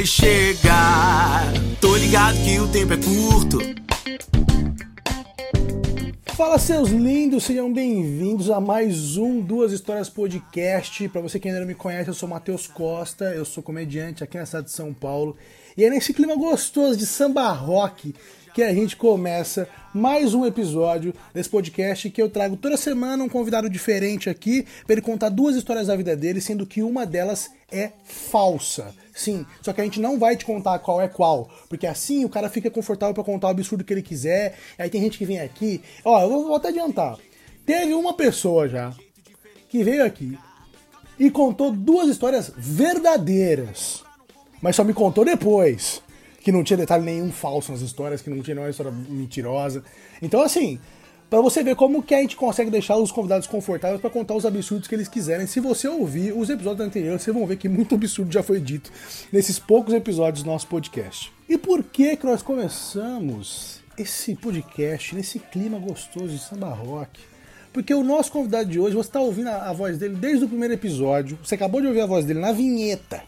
vai chegar. Tô ligado que o tempo é curto. Fala seus lindos, sejam bem-vindos a mais um Duas Histórias Podcast. Para você que ainda não me conhece, eu sou Matheus Costa, eu sou comediante aqui na cidade de São Paulo. E é nesse clima gostoso de samba rock que a gente começa mais um episódio desse podcast que eu trago toda semana um convidado diferente aqui para ele contar duas histórias da vida dele, sendo que uma delas é falsa. Sim, só que a gente não vai te contar qual é qual, porque assim o cara fica confortável para contar o absurdo que ele quiser. Aí tem gente que vem aqui, ó, eu vou até adiantar. Teve uma pessoa já que veio aqui e contou duas histórias verdadeiras, mas só me contou depois que não tinha detalhe nenhum falso nas histórias, que não tinha nenhuma história mentirosa. Então, assim, para você ver como que a gente consegue deixar os convidados confortáveis para contar os absurdos que eles quiserem. Se você ouvir os episódios anteriores, vocês vão ver que muito absurdo já foi dito nesses poucos episódios do nosso podcast. E por que que nós começamos esse podcast nesse clima gostoso de samba rock? Porque o nosso convidado de hoje, você está ouvindo a, voz dele desde o primeiro episódio, você acabou de ouvir a voz dele na vinheta.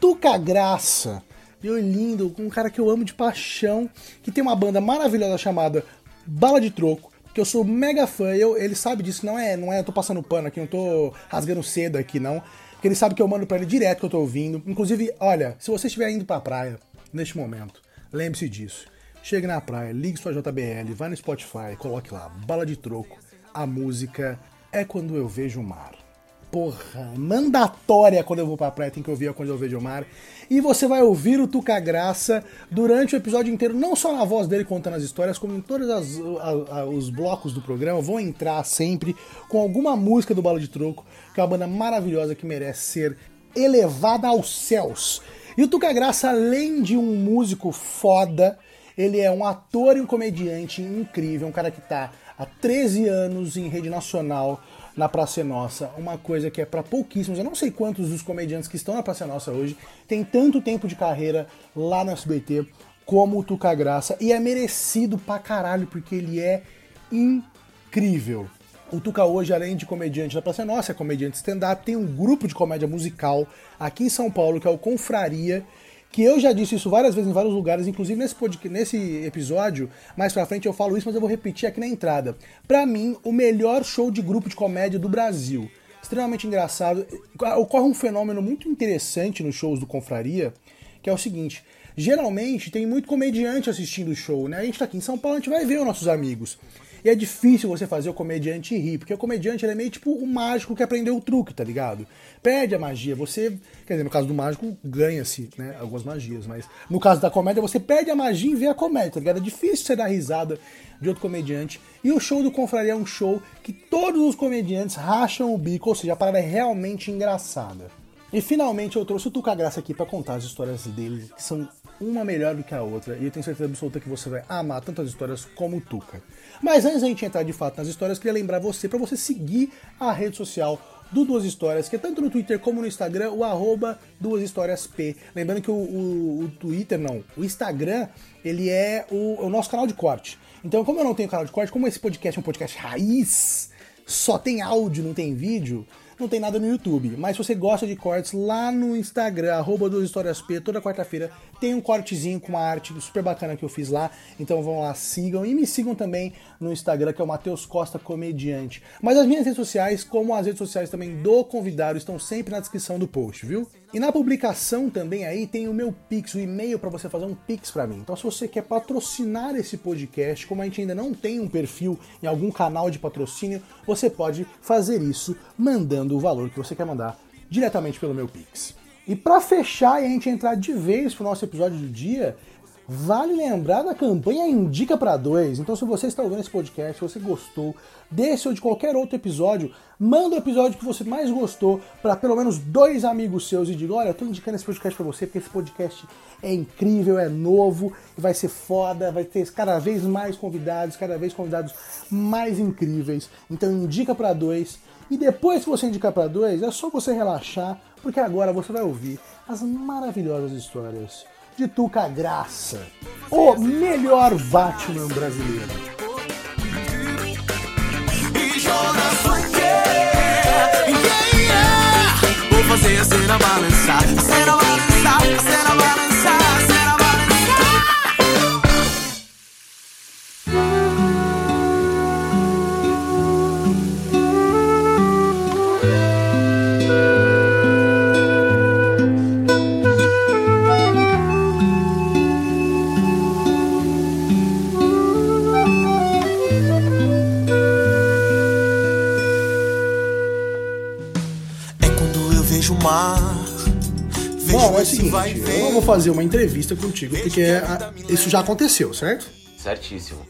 Tuca Graça meu lindo, com um cara que eu amo de paixão, que tem uma banda maravilhosa chamada Bala de Troco, que eu sou mega fã, eu, ele sabe disso, não é, não é, eu tô passando pano aqui, não tô rasgando cedo aqui, não. Porque ele sabe que eu mando pra ele direto que eu tô ouvindo. Inclusive, olha, se você estiver indo pra praia neste momento, lembre-se disso. Chegue na praia, ligue sua JBL, vai no Spotify, coloque lá, Bala de Troco. A música é quando eu vejo o mar porra, mandatória quando eu vou pra praia, tem que ouvir quando eu vejo o mar. E você vai ouvir o Tuca Graça durante o episódio inteiro, não só na voz dele contando as histórias, como em todos as, a, a, os blocos do programa, vão entrar sempre com alguma música do Bala de Troco, que é uma banda maravilhosa que merece ser elevada aos céus. E o Tuca Graça, além de um músico foda, ele é um ator e um comediante incrível, um cara que tá há 13 anos em rede nacional, na Praça Nossa, uma coisa que é para pouquíssimos, eu não sei quantos dos comediantes que estão na Praça Nossa hoje tem tanto tempo de carreira lá no SBT como o Tuca Graça, e é merecido pra caralho, porque ele é incrível. O Tuca hoje, além de comediante da Praça Nossa, é comediante stand-up, tem um grupo de comédia musical aqui em São Paulo, que é o Confraria, que eu já disse isso várias vezes em vários lugares, inclusive nesse, podcast, nesse episódio, mais pra frente eu falo isso, mas eu vou repetir aqui na entrada. Para mim, o melhor show de grupo de comédia do Brasil. Extremamente engraçado. Ocorre um fenômeno muito interessante nos shows do Confraria, que é o seguinte: geralmente tem muito comediante assistindo o show, né? A gente tá aqui em São Paulo, a gente vai ver os nossos amigos. E é difícil você fazer o comediante rir, porque o comediante é meio tipo o mágico que aprendeu o truque, tá ligado? Perde a magia, você. Quer dizer, no caso do mágico, ganha-se, né? Algumas magias, mas no caso da comédia, você perde a magia em ver a comédia, tá ligado? É difícil você dar risada de outro comediante. E o show do Confraria é um show que todos os comediantes racham o bico, ou seja, a parada é realmente engraçada. E finalmente eu trouxe o Tuca Graça aqui para contar as histórias dele, que são uma melhor do que a outra, e eu tenho certeza absoluta que você vai amar tanto as histórias como o Tuca. Mas antes da gente entrar de fato nas histórias, queria lembrar você para você seguir a rede social do Duas Histórias, que é tanto no Twitter como no Instagram, o arroba Duas Histórias P. Lembrando que o, o, o Twitter, não, o Instagram, ele é o, o nosso canal de corte. Então, como eu não tenho canal de corte, como esse podcast é um podcast raiz, só tem áudio, não tem vídeo, não tem nada no YouTube. Mas se você gosta de cortes, lá no Instagram, arroba Duas Histórias P, toda quarta-feira tem um cortezinho com uma arte super bacana que eu fiz lá. Então vão lá, sigam. E me sigam também no Instagram, que é o Matheus Costa Comediante. Mas as minhas redes sociais, como as redes sociais também do convidado, estão sempre na descrição do post, viu? E na publicação também aí tem o meu Pix, o e-mail para você fazer um Pix para mim. Então se você quer patrocinar esse podcast, como a gente ainda não tem um perfil em algum canal de patrocínio, você pode fazer isso mandando o valor que você quer mandar diretamente pelo meu Pix. E para fechar e a gente entrar de vez pro nosso episódio do dia, Vale lembrar da campanha Indica para Dois. Então, se você está ouvindo esse podcast, se você gostou desse ou de qualquer outro episódio, manda o episódio que você mais gostou para pelo menos dois amigos seus e diga: Olha, eu estou indicando esse podcast para você porque esse podcast é incrível, é novo, vai ser foda, vai ter cada vez mais convidados, cada vez convidados mais incríveis. Então, indica para dois. E depois que você indicar para dois, é só você relaxar, porque agora você vai ouvir as maravilhosas histórias de Tuca Graça, o melhor Batman brasileiro. Fazer a cena balançar, a cena balançar. Fazer uma entrevista contigo, porque a- isso já aconteceu, certo? Certíssimo.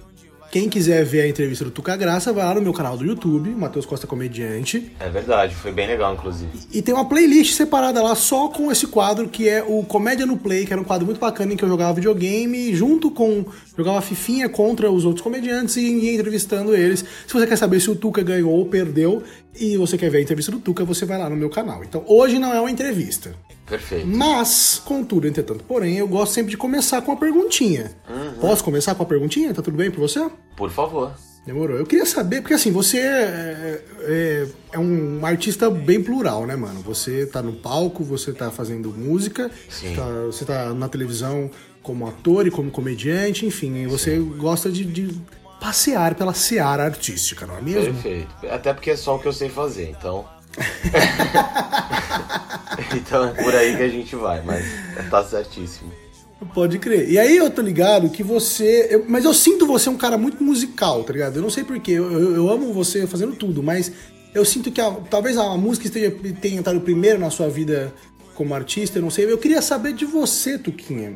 Quem quiser ver a entrevista do Tuca Graça, vai lá no meu canal do YouTube, Matheus Costa Comediante, É verdade, foi bem legal, inclusive. e tem uma playlist separada lá só com esse quadro que é o Comédia no Play, que era um quadro muito bacana em que eu jogava videogame junto com. jogava fifinha contra os outros comediantes e ia entrevistando eles. Se você quer saber se o Tuca ganhou ou perdeu e você quer ver a entrevista do Tuca, você vai lá no meu canal. Então hoje não é uma entrevista. Perfeito. Mas, contudo, entretanto, porém, eu gosto sempre de começar com uma perguntinha. Posso começar com a perguntinha? Tá tudo bem pra você? Por favor. Demorou. Eu queria saber, porque assim, você é, é- é um artista bem plural, né, mano? Você tá no palco, você tá fazendo música, Sim. tá- você tá na televisão como ator e como comediante, enfim, você gosta de, de passear pela seara artística, não é mesmo? Perfeito. Até porque é só o que eu sei fazer, então. então é por aí que a gente vai, mas tá certíssimo. Pode crer. E aí eu tô ligado que você. eu- mas eu sinto você um cara muito musical, tá ligado? Eu não sei porquê. Eu, eu, eu amo você fazendo tudo, mas eu sinto que a- talvez a música esteja, tenha entrado primeiro na sua vida como artista, eu não sei. Eu queria saber de você, Tuquinha.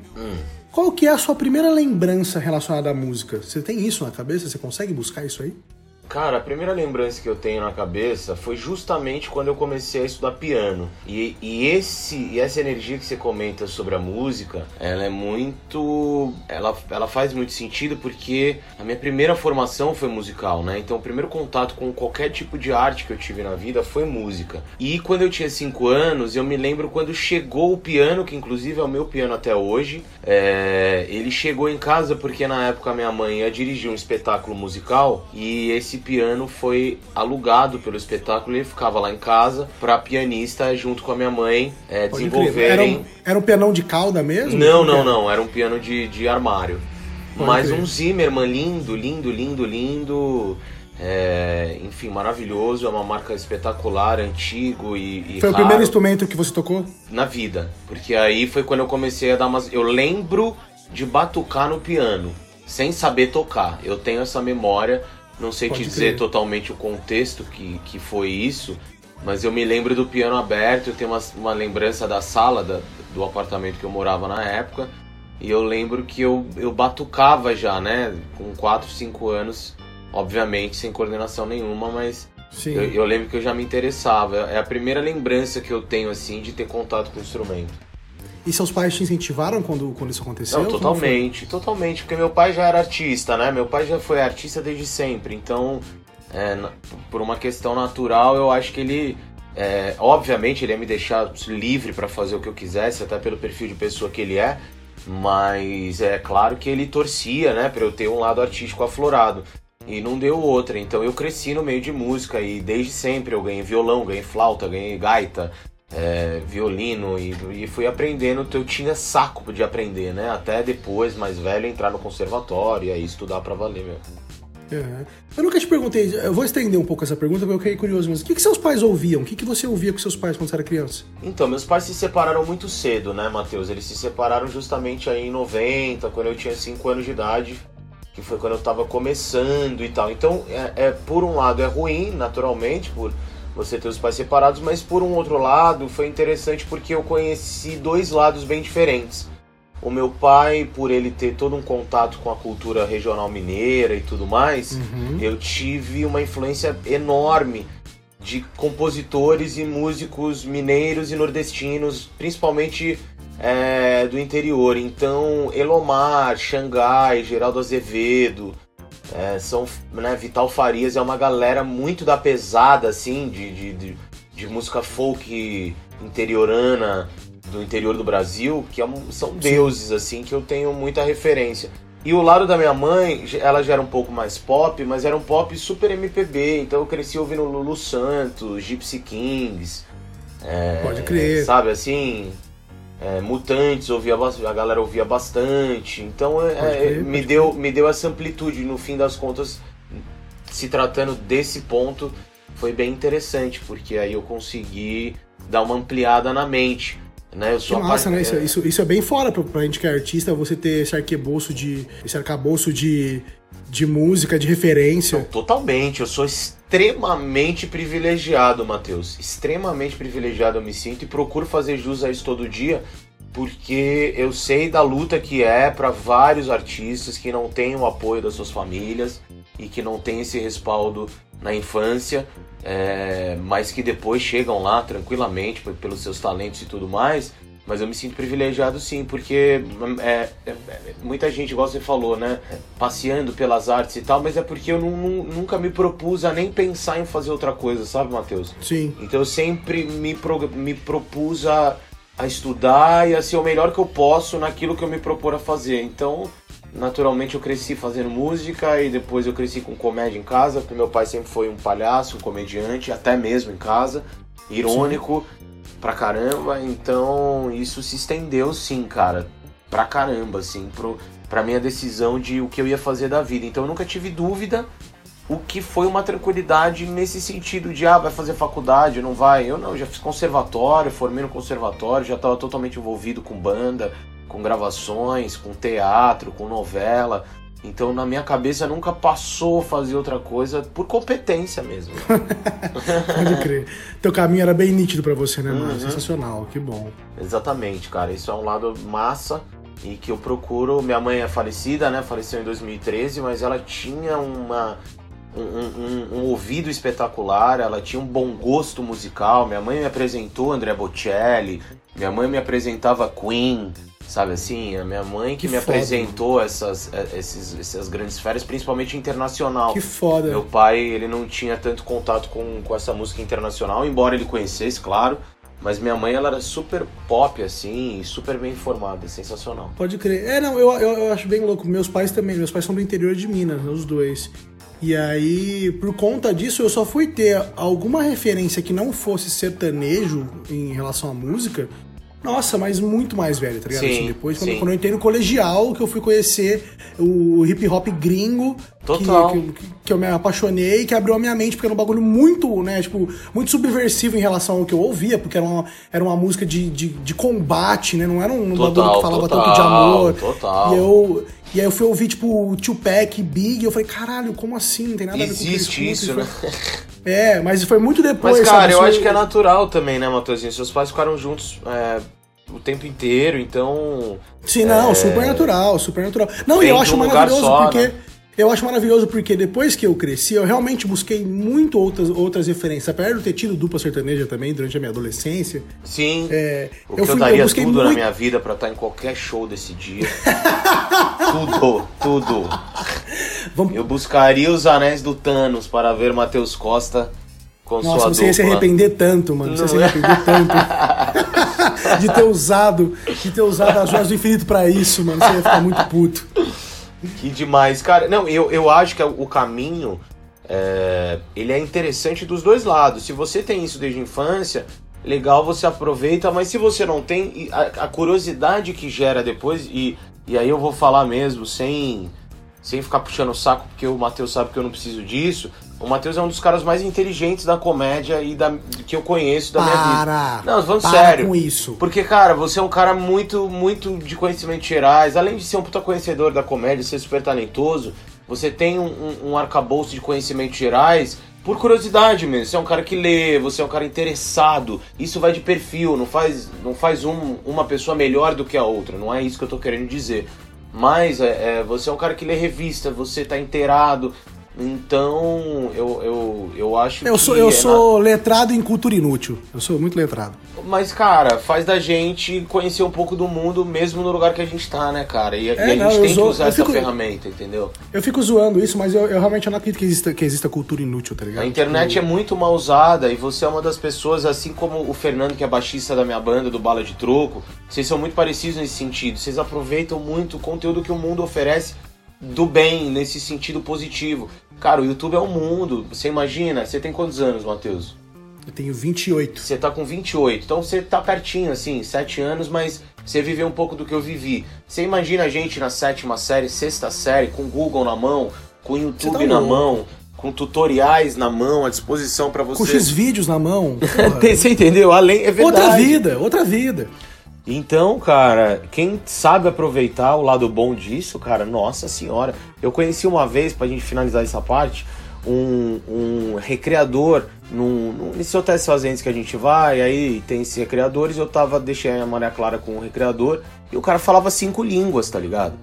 Qual que é a sua primeira lembrança relacionada à música? Você tem isso na cabeça? Você consegue buscar isso aí? Cara, a primeira lembrança que eu tenho na cabeça foi justamente quando eu comecei a estudar piano. E, e esse, e essa energia que você comenta sobre a música, ela é muito. Ela, ela faz muito sentido porque a minha primeira formação foi musical, né? Então o primeiro contato com qualquer tipo de arte que eu tive na vida foi música. E quando eu tinha 5 anos, eu me lembro quando chegou o piano, que inclusive é o meu piano até hoje. É, ele chegou em casa porque na época minha mãe ia dirigir um espetáculo musical e esse piano foi alugado pelo espetáculo e ele ficava lá em casa pra pianista junto com a minha mãe é, crer. Era desenvolverem. um, era um pianão de cauda mesmo? Não, não, não. Era um piano de, de armário. Pode Mas crer. um Zimmerman lindo, lindo, lindo, lindo. É, enfim, maravilhoso. É uma marca espetacular, antigo e, e Foi o raro primeiro instrumento que você tocou? na vida. Porque aí foi quando eu comecei a dar umas. Eu lembro de batucar no piano, sem saber tocar. Eu tenho essa memória. Não sei Pode te dizer crer. totalmente o contexto que, que foi isso. Mas eu me lembro do piano aberto, eu tenho uma, uma lembrança da sala da- do apartamento que eu morava na época. E eu lembro que eu, eu batucava já, né? Com 4, 5 anos, obviamente sem coordenação nenhuma, mas eu, eu lembro que eu já me interessava. É a primeira lembrança que eu tenho, assim, de ter contato com o instrumento. E seus pais te incentivaram quando, quando isso aconteceu? Não, totalmente, totalmente, porque meu pai já era artista, né? Meu pai já foi artista desde sempre, então, é, por uma questão natural, eu acho que ele, é, obviamente, ele ia me deixar livre pra fazer o que eu quisesse, até pelo perfil de pessoa que ele é, mas é claro que ele torcia, né, pra eu ter um lado artístico aflorado. E não deu outra, então eu cresci no meio de música e desde sempre eu ganhei violão, ganhei flauta, ganhei gaita, é, violino e, e fui aprendendo. Eu tinha saco de aprender, né? Até depois, mais velho, entrar no conservatório e aí estudar pra valer mesmo. Uhum. Eu nunca te perguntei, eu vou estender um pouco essa pergunta porque eu fiquei curioso mesmo. O que, que seus pais ouviam? O que, que você ouvia com seus pais quando você era criança? Então, meus pais se separaram muito cedo, né, Matheus? Eles se separaram justamente aí em 90, quando eu tinha 5 anos de idade, que foi quando eu tava começando e tal. Então, é, é, por um lado é ruim, naturalmente, por você ter os pais separados, mas por um outro lado foi interessante porque eu conheci dois lados bem diferentes. O meu pai, por ele ter todo um contato com a cultura regional mineira e tudo mais, eu tive uma influência enorme de compositores e músicos mineiros e nordestinos, principalmente é, do interior. Então, Elomar, Xangai, Geraldo Azevedo, é, são, né, Vital Farias é uma galera muito da pesada, assim, de, de, de, de música folk interiorana do interior do Brasil, que é um- são deuses, assim, que eu tenho muita referência. E o lado da minha mãe, ela já era um pouco mais pop, mas era um pop super MPB, então eu cresci ouvindo Lulu Santos, Gypsy Kings, é, Pode crer. sabe assim, é, Mutantes, ouvia, a galera ouvia bastante, então é, crer, me, deu, me deu essa amplitude, no fim das contas, se tratando desse ponto, foi bem interessante, porque aí eu consegui dar uma ampliada na mente. Né? Eu Que sou massa, apa- né? Isso, isso, isso é bem fora pra, pra gente que é artista, você ter esse arcabouço de. esse arcabouço de, de música, de referência. Totalmente, eu sou extremamente privilegiado, Matheus. Extremamente privilegiado eu me sinto e procuro fazer jus a isso todo dia, porque eu sei da luta que é para vários artistas que não têm o apoio das suas famílias e que não têm esse respaldo na infância, é, mas que depois chegam lá tranquilamente pelos seus talentos e tudo mais. Mas eu me sinto privilegiado sim, porque é, é, muita gente, igual você falou, né? Passeando pelas artes e tal, mas é porque eu não, não, nunca me propus a nem pensar em fazer outra coisa, sabe, Matheus? Sim. Então eu sempre me, pro, me propus a, a estudar e a ser o melhor que eu posso naquilo que eu me propor a fazer. Então, naturalmente eu cresci fazendo música e depois eu cresci com comédia em casa, porque meu pai sempre foi um palhaço, um comediante, até mesmo em casa, irônico. Sim pra caramba, então isso se estendeu sim, cara, pra caramba, assim, pro, pra minha decisão de o que eu ia fazer da vida. Então eu nunca tive dúvida, o que foi uma tranquilidade nesse sentido de, ah, vai fazer faculdade, não vai? Eu não, já fiz conservatório, formei no conservatório, já estava totalmente envolvido com banda, com gravações, com teatro, com novela. Então na minha cabeça nunca passou a fazer outra coisa por competência mesmo. Pode crer. Teu caminho era bem nítido para você, né, mano? Uhum. Sensacional, que bom. Exatamente, cara. Isso é um lado massa e que eu procuro. Minha mãe é falecida, né? Faleceu em 2013, mas ela tinha uma. Um, um, um, ouvido espetacular, ela tinha um bom gosto musical. Minha mãe me apresentou André Bocelli, minha mãe me apresentava Queen, Sabe assim, a minha mãe que, que me foda, apresentou mano. essas, é, esses, essas grandes férias, principalmente internacional. Que foda. Meu pai, ele não tinha tanto contato com, com essa música internacional, embora ele conhecesse, claro. Mas minha mãe, ela era super pop, assim, super bem informada, sensacional. Pode crer. É, não, eu, eu, eu acho bem louco. Meus pais também, meus pais são do interior de Minas, os dois. E aí, por conta disso, eu só fui ter alguma referência que não fosse sertanejo em relação à música nossa, mas muito mais velho, tá ligado? Sim, assim, depois, quando, quando, eu entrei no colegial, que eu fui conhecer o hip hop gringo. Total. Que, que, que, eu me apaixonei, que abriu a minha mente, porque era um bagulho muito, né, tipo, muito subversivo em relação ao que eu ouvia, porque era uma, era uma música de, de, de combate, né? Não era um total, bagulho que falava total, tanto de amor. Total. E eu. E aí eu fui ouvir, tipo, Tupac, Big, e eu falei, caralho, como assim? Não tem nada Existe a ver com isso. Existe isso, né? É, mas foi muito depois. Mas, cara, sabe? eu acho que é natural também, né, Matheusinho? Seus pais ficaram juntos é, o tempo inteiro, então. Sim, não, é... super natural, super natural. Não, e eu acho um maravilhoso só, porque. Né? Eu acho maravilhoso porque depois que eu cresci, eu realmente busquei muito outras, outras referências. Apesar de eu ter tido dupla sertaneja também durante a minha adolescência. Sim. É, o que eu, fui, eu daria eu tudo muito... na minha vida para estar em qualquer show desse dia. tudo, tudo. Vamos... Eu buscaria os anéis do Thanos para ver Matheus Costa com Nossa, sua você ia se arrepender tanto, mano. Você ia se é? arrepender tanto de ter usado, de ter usado as joias do infinito para isso, mano. Você ia ficar muito puto. Que demais, cara. Não, eu, eu acho que o caminho é, ele é interessante dos dois lados. Se você tem isso desde a infância, legal, você aproveita, mas se você não tem, a, a curiosidade que gera depois, e, e aí eu vou falar mesmo sem, sem ficar puxando o saco, porque o Matheus sabe que eu não preciso disso. O Matheus é um dos caras mais inteligentes da comédia e da, que eu conheço da para, minha vida. Não, falando para sério. com isso. Porque, cara, você é um cara muito, muito de conhecimentos gerais. Além de ser um puta conhecedor da comédia, ser super talentoso, você tem um, um, um arcabouço de conhecimentos gerais por curiosidade mesmo. Você é um cara que lê, você é um cara interessado. Isso vai de perfil, não faz, não faz um, uma pessoa melhor do que a outra. Não é isso que eu tô querendo dizer. Mas é, é, você é um cara que lê revista, você tá inteirado, então, eu, eu, eu acho eu que. Sou, eu é sou na... letrado em cultura inútil. Eu sou muito letrado. Mas, cara, faz da gente conhecer um pouco do mundo, mesmo no lugar que a gente tá, né, cara? E, é, e a não, gente tem que usar essa fico, ferramenta, entendeu? Eu fico zoando isso, mas eu, eu realmente não acredito que exista, que exista cultura inútil, tá ligado? A internet é muito mal usada e você é uma das pessoas, assim como o Fernando, que é baixista da minha banda, do Bala de Troco, vocês são muito parecidos nesse sentido. Vocês aproveitam muito o conteúdo que o mundo oferece do bem, nesse sentido positivo. Cara, o YouTube é um mundo. Você imagina, você tem quantos anos, Matheus? Eu tenho 28. Você tá com 28. Então você tá pertinho, assim, 7 anos, mas você viveu um pouco do que eu vivi. Você imagina a gente na sétima série, sexta série, com Google na mão, com YouTube tá na mão, com tutoriais na mão, à disposição para você. Com X vídeos na mão. você entendeu? Além, é verdade. Outra vida, outra vida. Então, cara, quem sabe aproveitar o lado bom disso, cara, nossa senhora. Eu conheci uma vez, pra gente finalizar essa parte, um, um recreador num, num, nesses hotéis fazendas que a gente vai, aí tem esses recreadores, eu tava, deixei a Maria Clara com o recreador, e o cara falava cinco línguas, tá ligado?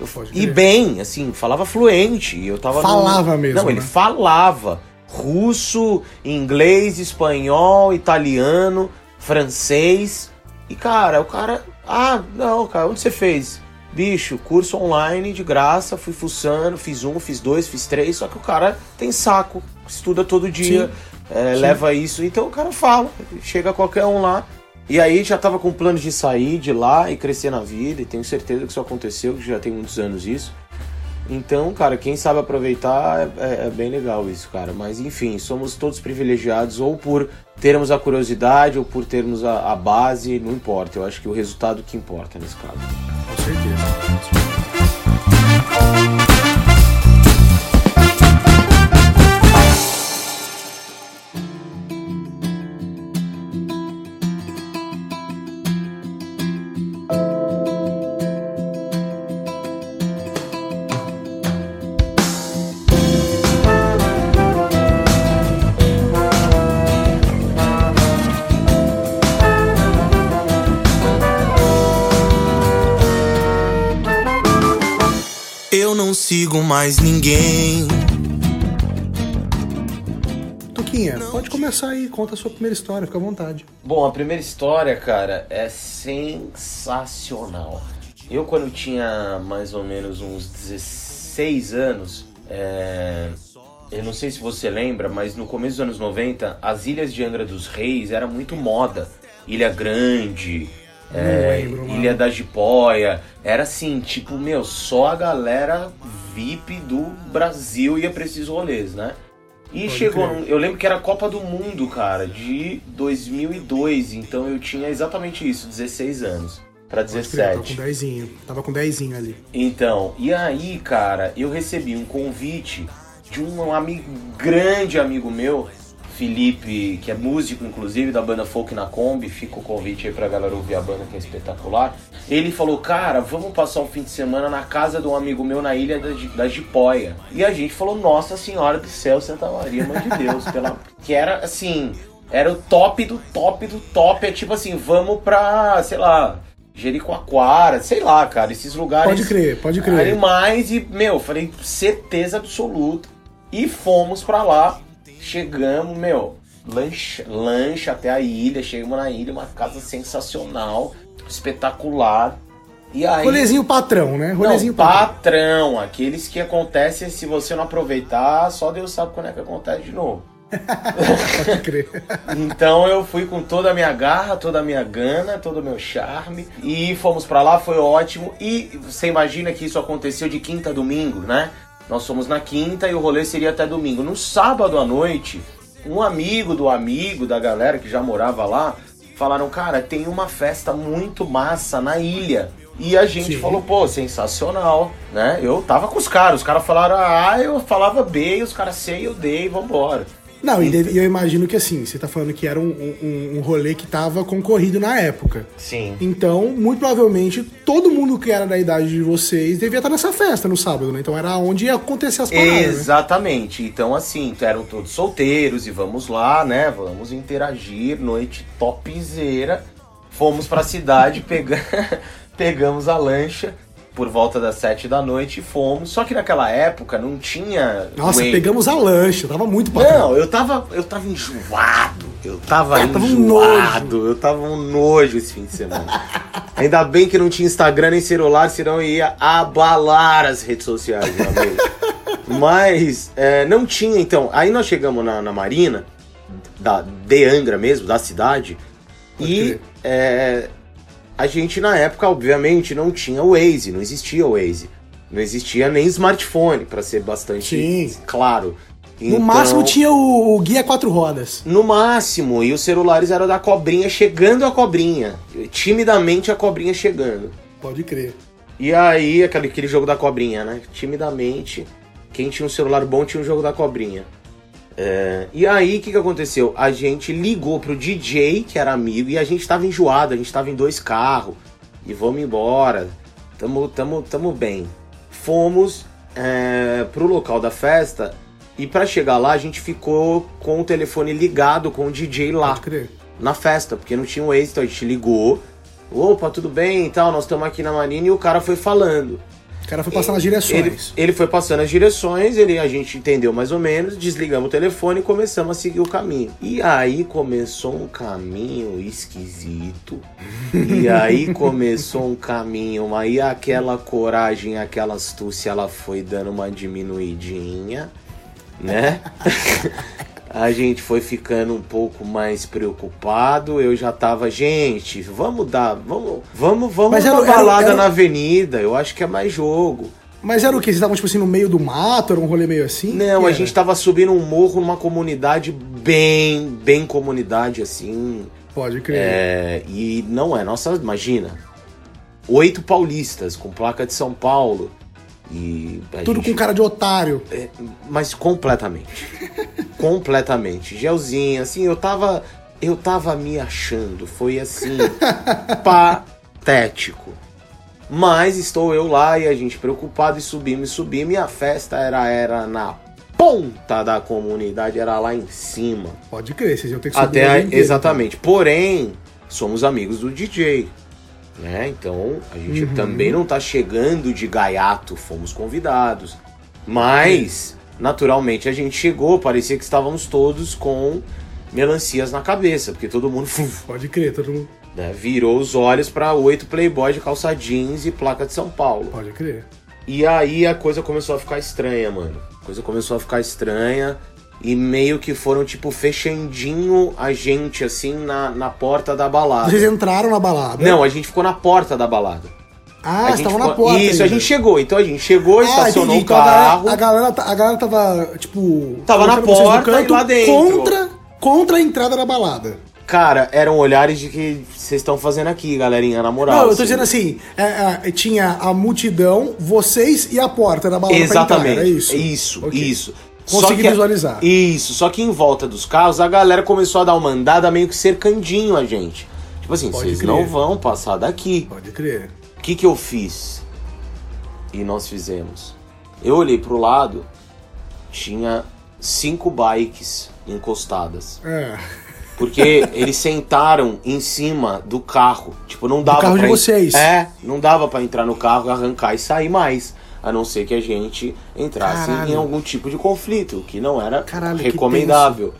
Eu, e bem, assim, falava fluente. Eu tava falava no... mesmo. Não, ele né? falava russo, inglês, espanhol, italiano, francês. E cara, o cara, ah, não, cara, onde você fez? Bicho, curso online de graça, fui fuçando, fiz um, fiz dois, fiz três, só que o cara tem saco, estuda todo dia, é, leva isso, então o cara fala, chega qualquer um lá, e aí já tava com planos de sair de lá e crescer na vida, e tenho certeza que isso aconteceu, que já tem muitos anos isso. Então, cara, quem sabe aproveitar é, é, é, bem legal isso, cara. Mas enfim, somos todos privilegiados, ou por termos a curiosidade, ou por termos a, a base, não importa. Eu acho que o resultado que importa nesse caso. Com certeza. sigo mais ninguém. Toquinha, pode começar aí, conta a sua primeira história, fica à vontade. Bom, a primeira história, cara, é sensacional. Eu, quando tinha mais ou menos uns 16 anos, é... eu não sei se você lembra, mas no começo dos anos 90, as ilhas de Angra dos Reis era muito moda. Ilha Grande, é, lembro, Ilha da Jipoia. Era assim, tipo, meu, só a galera VIP do Brasil ia pra esses rolês, né? E Pode chegou, num, eu lembro que era Copa do Mundo, cara, de 2002, então eu tinha exatamente isso, 16 anos. Pra 17. Crer, tava com 10, tava com 10 ali. Então, e aí, cara, eu recebi um convite de um amigo, grande amigo meu, Felipe, que é músico inclusive da banda Folk na Kombi, fica o convite aí pra galera ouvir a banda que é espetacular. Ele falou, cara, vamos passar um fim de semana na casa de um amigo meu na ilha da, da Jipoia. E a gente falou, nossa senhora do céu, Santa Maria, mãe de Deus, pela... que era assim, era o top do top do top, é tipo assim, vamos pra, sei lá, Jericoacoara, sei lá, cara, esses lugares. Pode crer, pode crer. Animais e, meu, falei, certeza absoluta. E fomos pra lá Chegamos, meu, lancha, lancha até a ilha, chegamos na ilha, uma casa sensacional, espetacular. E aí, Rolezinho patrão, né? Rolezinho não, patrão. patrão. Aqueles que acontecem se você não aproveitar, só Deus sabe quando é que acontece de novo. Então eu fui com toda a minha garra, toda a minha gana, todo o meu charme e fomos para lá, foi ótimo. E você imagina que isso aconteceu de quinta a domingo, né? Nós fomos na quinta e o rolê seria até domingo. No sábado à noite, um amigo do amigo da galera que já morava lá falaram: Cara, tem uma festa muito massa na ilha. E a gente Sim. falou, pô, sensacional, né? Eu tava com os caras, os caras falaram A, eu falava B, os caras C e eu D e vambora. Não, e eu imagino que assim, você tá falando que era um, um, um rolê que tava concorrido na época. Sim. Então, muito provavelmente, todo mundo que era da idade de vocês devia estar nessa festa no sábado, né? Então era onde ia acontecer as paradas. Né? Exatamente. Né? Então, assim, eram todos solteiros e vamos lá, né? Vamos interagir, noite topzera. Fomos pra cidade, pega... pegamos a lancha por volta das sete da noite e fomos. Só que naquela época não tinha. Nossa, whey. pegamos a lancha, tava muito patrão. Não, eu tava, eu tava enjoado. Eu tava é, enjoado. Tava um eu tava um nojo esse fim de semana. Ainda bem que não tinha Instagram nem celular, senão eu ia abalar as redes sociais, meu amigo. Mas é, não tinha, então. Aí nós chegamos na, na Marina, da, de Angra mesmo, da cidade. Pode e é, a gente na época, obviamente, não tinha o Waze, não existia o Waze. Não existia nem smartphone, para ser bastante Sim. claro. Então, no máximo tinha o, o, guia quatro rodas. No máximo, e os celulares eram da cobrinha chegando a cobrinha. Timidamente a cobrinha chegando. Pode crer. E aí, aquele, aquele jogo da cobrinha, né? Timidamente, quem tinha um celular bom tinha um jogo da cobrinha. É, e aí, o que, que aconteceu? A gente ligou pro DJ, que era amigo, e a gente tava enjoado, a gente tava em dois carros. E vamos embora. Tamo, tamo, tamo bem. Fomos é, pro local da festa E pra chegar lá, a gente ficou com o telefone ligado com o DJ lá na festa, porque não tinha o êxito, a gente ligou. Opa, tudo bem e tal, nós estamos aqui na Marina e o cara foi falando. O cara foi passar nas Ele, direções. ele foi passando as direções, ele, a gente entendeu mais ou menos, desligamos o telefone e começamos a seguir o caminho. E aí começou um caminho esquisito. E aí começou um caminho, aí aquela coragem, aquela astúcia, ela foi dando uma diminuidinha, né? A gente foi ficando um pouco mais preocupado. Eu já tava, gente, vamos dar, vamos, vamos, vamos Mas dar era- uma balada era- na avenida. Eu acho que é mais jogo. Mas era o quê? Vocês estavam, tipo assim, no meio do mato? Era um rolê meio assim? Não, Que a gente tava subindo um morro numa comunidade bem, bem comunidade assim. Pode crer. É, e não é, nossa, imagina. Oito paulistas com placa de São Paulo. E Tudo gente- com cara de otário. é, mas completamente. completamente. Gelzinho, assim, eu tava. Eu tava me achando. Foi assim. patético. Mas estou eu lá e a gente preocupado e subimos e subimos. E a festa era, era na ponta da comunidade, era lá em cima. Pode crer, vocês iam ter que subir Até a- exatamente. Porém, somos amigos do DJ. Né? Então, a gente Uhum. também não tá chegando de gaiato, fomos convidados. Mas, naturalmente, a gente chegou, parecia que estávamos todos com melancias na cabeça, porque todo mundo Pode crer, todo mundo. né, virou os olhos para oito playboy de calça jeans e placa de São Paulo. Pode crer. E aí a coisa começou a ficar estranha, mano. A coisa começou a ficar estranha. E meio que foram, tipo, fechandinho a gente, assim, na, na porta da balada. Vocês entraram na balada. Não, a gente ficou na porta da balada. Ah, a vocês estavam na ficou- porta. Isso, a ainda. gente chegou. Então a gente chegou, Ah, estacionou entendi. o Então a galera, carro. a, galera, ta- a galera tava, tipo. Tava na porta e lá dentro. Contra, contra a entrada da balada. Cara, eram olhares de que vocês estão fazendo aqui, galerinha, na moral. Não, eu tô assim. dizendo assim: é, é, tinha a multidão, vocês e a porta da balada Exatamente. entrar. Era isso. Isso, Ok. isso. Consegui que- visualizar. Isso, só que em volta dos carros a galera começou a dar uma andada meio que cercandinho a gente. Tipo assim, vocês não vão passar daqui. Pode crer. O que, que eu fiz? E nós fizemos. Eu olhei pro lado, tinha cinco bikes encostadas. É. Porque eles sentaram em cima do carro. Tipo, não dava carro de pra en- vocês. É, não dava pra entrar no carro, arrancar e sair mais. A não ser que a gente entrasse Caralho. em algum tipo de conflito, o que não era Caralho, recomendável.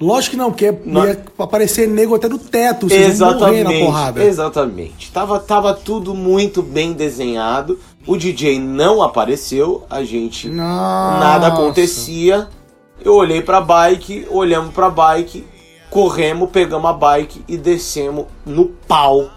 Lógico que não, porque Não. ia aparecer nego até do teto, vocês morrer na porrada. Exatamente. Tava, tava tudo muito bem desenhado. O DJ não apareceu, a gente Nossa. nada acontecia. Eu olhei pra bike, olhamos pra bike, corremos, pegamos a bike e descemos no pau.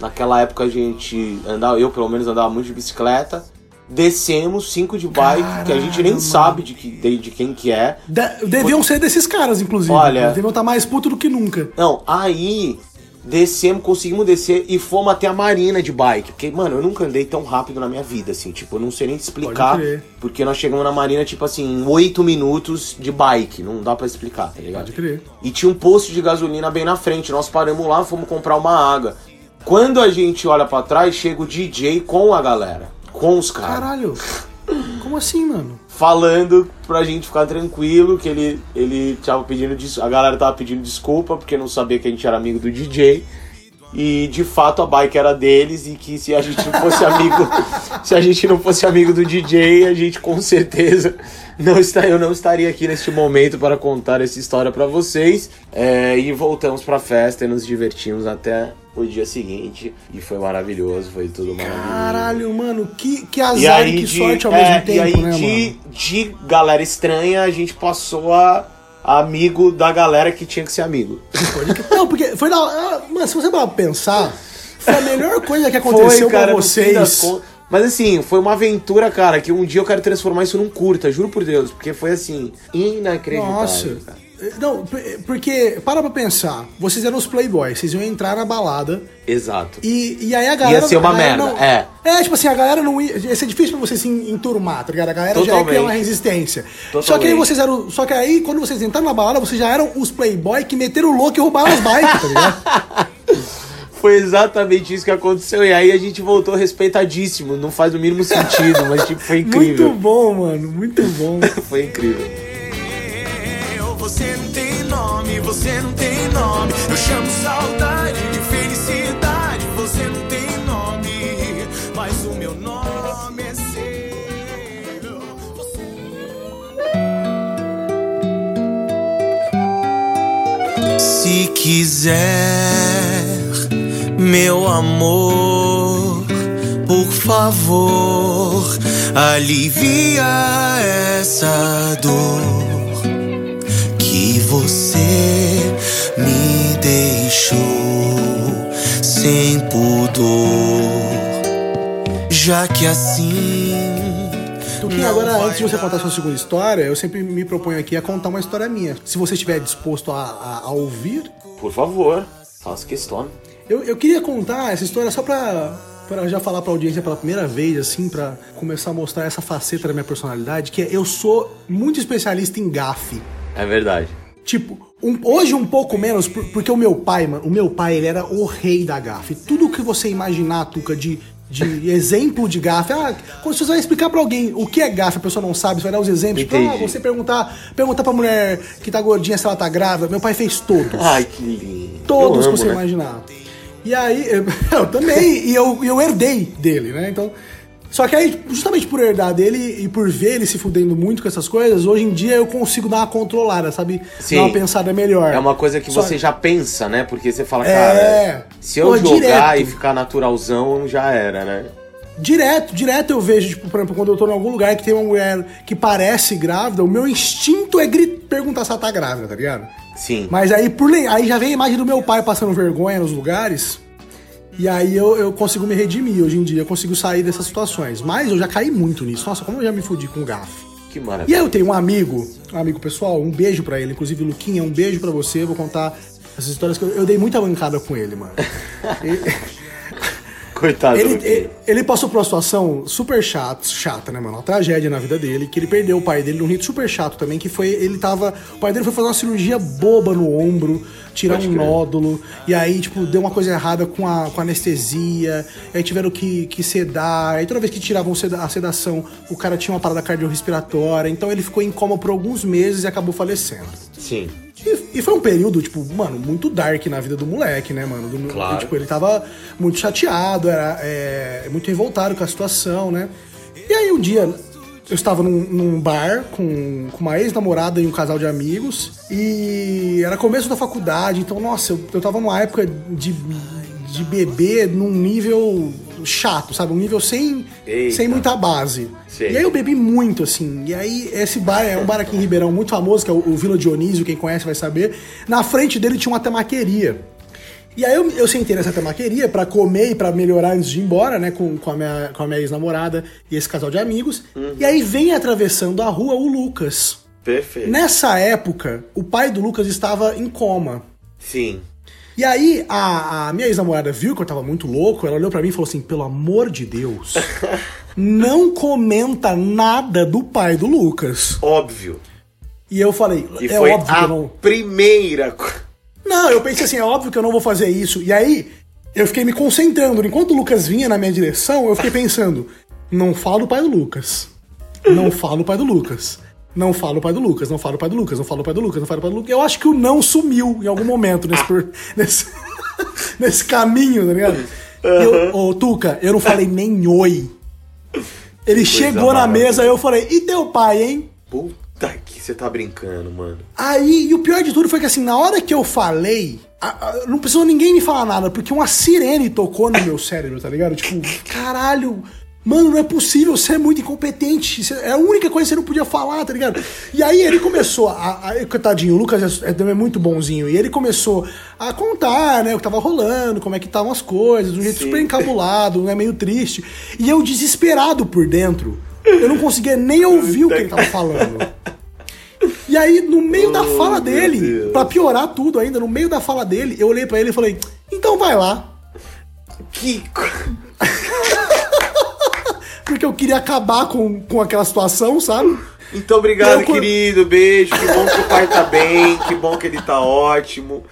Naquela época a gente andava, eu pelo menos andava muito de bicicleta. Descemos cinco de bike, que a gente nem Caralho, sabe de, que, de, de quem que é. De- deviam ser desses caras, inclusive. Olha- Eles deviam estar mais puto do que nunca. Não, aí descemos, conseguimos descer e fomos até a marina de bike. Porque, mano, eu nunca andei tão rápido na minha vida, assim. Tipo, eu não sei nem te explicar. Porque nós chegamos na marina, tipo assim, em 8 minutos de bike. Não dá pra explicar, tá ligado? Pode crer. E tinha um posto de gasolina bem na frente. Nós paramos lá, fomos comprar uma água. Quando a gente olha pra trás, chega o DJ com a galera. Com os caras. Caralho. Como assim, mano? Falando pra gente ficar tranquilo, que ele, ele tava pedindo A galera tava pedindo desculpa porque não sabia que a gente era amigo do DJ. E de fato a bike era deles e que se a gente não fosse amigo. se a gente não fosse amigo do DJ, a gente com certeza não está, eu não estaria aqui neste momento para contar essa história pra vocês. É, e voltamos pra festa e nos divertimos até o dia seguinte. E foi maravilhoso, foi tudo maravilhoso. Caralho, mano, que, que E azar e aí, que de, sorte ao é, mesmo tempo, e aí né, de, mano? de galera estranha, a gente passou a, a amigo da galera que tinha que ser amigo. Não, porque foi da. ah, Mano, se você pensar, foi a melhor coisa que aconteceu Foi, cara, com vocês. con- Mas assim, foi uma aventura, cara, que um dia eu quero transformar isso num curta, juro por Deus, porque foi assim, inacreditável. Nossa. cara. Não, porque, para pra pensar, vocês eram os playboys, vocês iam entrar na balada Exato. e, e aí a galera. Ia ser uma merda, não- é. É, tipo assim, a galera não ia. Ia ser difícil pra vocês se enturmar, tá ligado? A galera já ia criar Totalmente. uma resistência. Só que aí Totalmente. vocês eram. Só que aí, quando vocês entraram na balada, vocês já eram os playboy que meteram o louco e roubaram as bikes, tá ligado? Foi exatamente isso que aconteceu. E aí a gente voltou respeitadíssimo. Não faz o mínimo sentido, mas tipo, foi incrível. Muito bom, mano. Muito bom. Foi incrível. Você não tem nome, você não tem nome. Eu chamo saudade de felicidade, você não tem nome, mas o meu nome é seu. Se quiser, meu amor, por favor, alivia essa dor que você me deixou sem pudor, já que assim. Tuquinho, agora antes de você contar a sua segunda história, eu sempre me proponho aqui a contar uma história minha. Se você estiver disposto a, a- a ouvir, Por favor, faça questão. eu, eu queria contar essa história só pra, pra já falar pra audiência pela primeira vez, assim, pra começar a mostrar essa faceta da minha personalidade, que é eu sou muito especialista em gafe. É verdade. Tipo, um- hoje um pouco menos, por- porque o meu pai, mano, o meu pai, ele era o rei da gafe. Tudo que você imaginar, Tuca, de, de exemplo de gafe, ah, quando você vai explicar pra alguém o que é gafe, a pessoa não sabe, você vai dar os exemplos. Tipo, ah, você perguntar, perguntar pra mulher que tá gordinha se ela tá grávida, meu pai fez todos. Ai, que lindo. Todos Eu que amo, você né? imaginar. E aí, eu, eu também, e eu, eu herdei dele, né? Então. Só que aí, justamente por herdar dele e por ver ele se fudendo muito com essas coisas, hoje em dia eu consigo dar uma controlada, sabe? Sim. Dar uma pensada melhor. É uma coisa que Só- você já pensa, né? Porque você fala, É. cara, se eu Pô, jogar direto. e ficar naturalzão, já era, né? Direto, direto eu vejo, tipo, por exemplo, quando eu tô em algum lugar que tem uma mulher que parece grávida, o meu instinto é gri- perguntar se ela tá grávida, tá ligado? Sim. Mas aí, por aí já vem a imagem do meu pai passando vergonha nos lugares. E aí eu, eu consigo me redimir hoje em dia, eu consigo sair dessas situações. Mas eu já caí muito nisso. Nossa, como eu já me fudi com gafe. Que E maravilha. aí eu tenho um amigo, um amigo pessoal, um beijo pra ele, inclusive Luquinha, um beijo pra você. Eu vou contar essas histórias que eu, eu dei muita bancada com ele, mano. Coitado Ele, do ele, ele passou por uma situação super chata, chata, né, mano? Uma tragédia na vida dele, que ele perdeu o pai dele num rito super chato também, que foi, ele tava. O pai dele foi fazer uma cirurgia boba no ombro, tirar Pode um crer. nódulo, e aí, tipo, deu uma coisa errada com a, com a anestesia, aí tiveram que, que sedar, aí toda vez que tiravam a sedação, o cara tinha uma parada cardiorrespiratória, então ele ficou em coma por alguns meses e acabou falecendo. Sim. E, e foi um período, tipo, mano, muito dark na vida do moleque, né, mano? Do- Claro. Tipo, ele tava muito chateado, era é, muito revoltado com a situação, né? E aí um dia eu estava num, num bar com, com uma ex-namorada e um casal de amigos, e era começo da faculdade, então, nossa, eu, eu tava numa época de, de beber num nível chato, sabe? Um nível sem, Eita. sem muita base. Sei. E aí eu bebi muito, assim. E aí, esse bar é um bar aqui em Ribeirão muito famoso, que é o, o Vila Dionísio, quem conhece vai saber. Na frente dele tinha uma temaqueria. E aí eu, eu sentei nessa temaqueria pra comer e pra melhorar antes de ir embora, né? Com, com a minha, com a minha ex-namorada e esse casal de amigos. E aí vem atravessando a rua o Lucas. Perfeito. Nessa época, o pai do Lucas estava em coma. Sim. E aí, a, a minha ex-namorada viu que eu tava muito louco, ela olhou pra mim e falou assim: pelo amor de Deus, não comenta nada do pai do Lucas. Óbvio. E eu falei, E é foi óbvio que a eu não. primeira. Não, eu pensei assim, é óbvio que eu não vou fazer isso. E aí, eu fiquei me concentrando. Enquanto o Lucas vinha na minha direção, eu fiquei pensando: não fala o pai do Lucas. Não fala o pai do Lucas. Não fala o pai do Lucas, não fala o pai do Lucas, não fala o pai do Lucas, não fala o pai do Lucas. Eu acho que o não sumiu em algum momento nesse, per- nesse, nesse caminho, tá ligado? Ô, Tuca, eu não falei nem oi. Ele chegou na mesa, eu falei, e teu pai, hein? Puta que você tá brincando, mano. Aí, e o pior de tudo foi que assim, na hora que eu falei, a- a- não precisou ninguém me falar nada, porque uma sirene tocou no meu cérebro, tá ligado? Tipo, caralho, mano, não é possível, você é muito incompetente, você- é a única coisa que você não podia falar, tá ligado? E aí ele começou, a, a, coitadinho, o Lucas é, é muito bonzinho, e ele começou a contar, né, o que tava rolando, como é que estavam as coisas, de um jeito Sim. super encabulado, né, meio triste, e eu desesperado por dentro, eu não conseguia nem ouvir o que ele tava falando. E aí, no meio da Oh, fala meu dele, pra piorar tudo ainda, no meio da fala dele, eu olhei pra ele e falei: então vai lá. Que. Porque eu queria acabar com, com aquela situação, sabe? Então, obrigado, Eu, querido. Beijo. Que bom que o pai tá bem. Que bom que ele tá ótimo.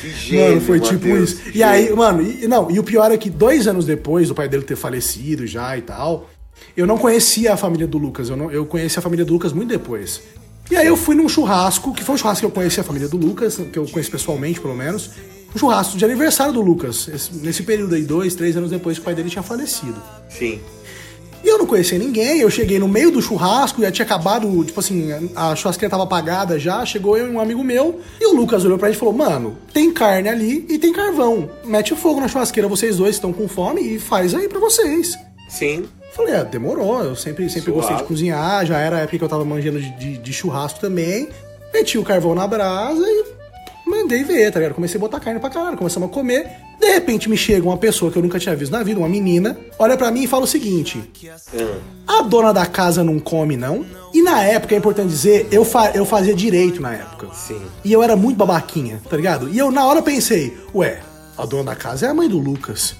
Que gênio. mano, foi tipo isso. E gênio. aí, mano, e, não, e o pior é que dois anos depois do pai dele ter falecido já e tal, eu não conhecia a família do Lucas. Eu, não, eu conheci a família do Lucas muito depois. E aí eu fui num churrasco, que foi um churrasco que eu conheci a família do Lucas, que eu conheço pessoalmente, pelo menos. Um churrasco de aniversário do Lucas, esse- nesse período aí, dois, três anos depois que o pai dele tinha falecido. Sim. E eu não conhecia ninguém, eu cheguei no meio do churrasco, já tinha acabado, tipo assim, a churrasqueira tava apagada já, chegou eu e um amigo meu, e o Lucas olhou pra gente e falou, mano, tem carne ali e tem carvão, mete o fogo na churrasqueira, vocês dois estão com fome e faz aí pra vocês. Sim. Falei, é, demorou, eu sempre, sempre Suave. gostei de cozinhar, já era a época que eu tava manjando de, de- de churrasco também, meti o carvão na brasa e mandei ver, tá ligado? Comecei a botar carne pra caralho, começamos a comer. De repente me chega uma pessoa que eu nunca tinha visto na vida, uma menina, olha pra mim e fala o seguinte: a dona da casa não come, não? E na época, é importante dizer, eu, fa eu fazia direito na época. Sim. E eu era muito babaquinha, tá ligado? E eu na hora pensei, ué, a dona da casa é a mãe do Lucas.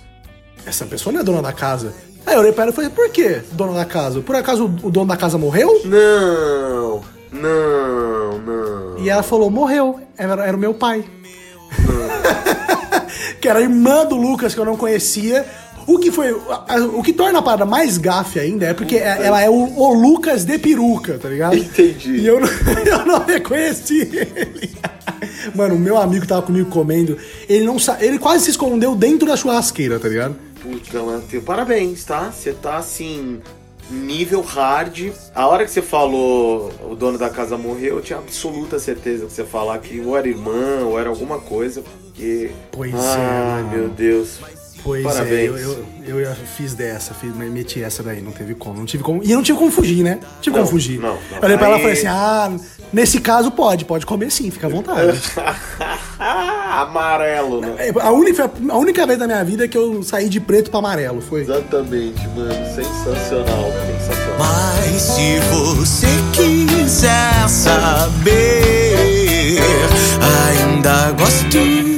Essa pessoa não é dona da casa. Aí eu olhei pra ela e falei, por que dona da casa? Por acaso o dono da casa morreu? Não, não, não. E ela falou, morreu. Era, era o meu pai. que era a irmã do Lucas, que eu não conhecia. O que foi. O que torna a parada mais gafe ainda é porque é- ela é o, o Lucas de peruca, tá ligado? Entendi. E eu não, eu não reconheci ele. Mano, o meu amigo tava comigo comendo. Ele não sa... Ele quase se escondeu dentro da churrasqueira, tá ligado? Puta, Matheus, parabéns, tá? Você tá assim, nível hard. A hora que você falou o dono da casa morreu, eu tinha absoluta certeza que você ia falar que ou era irmã ou era alguma coisa, porque. Pois Ai, é, mano. meu Deus. Pois Parabéns. é, eu, eu, eu fiz dessa, fiz, meti essa daí, não teve como. Não tive como. E eu não tive como fugir, né? Não tive Não, como fugir. não, não. Eu olhei pra ela e falei assim: ah, nesse caso pode, pode comer sim, fica à vontade. Amarelo, né? É, a, única, a única vez da minha vida que eu saí de preto pra amarelo foi. Exatamente, mano. Sensacional, sensacional. Mas se você quiser saber, ainda gosto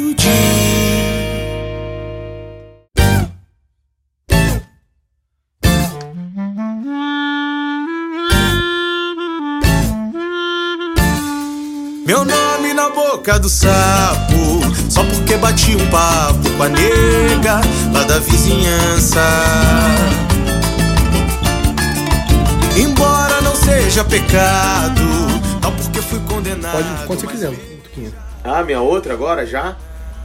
boca do sapo, só porque bati um papo com a nega lá da vizinhança. Embora não seja pecado, não porque fui condenado. Pode, quando você quiser, Tuquinha. Ah, minha outra agora já?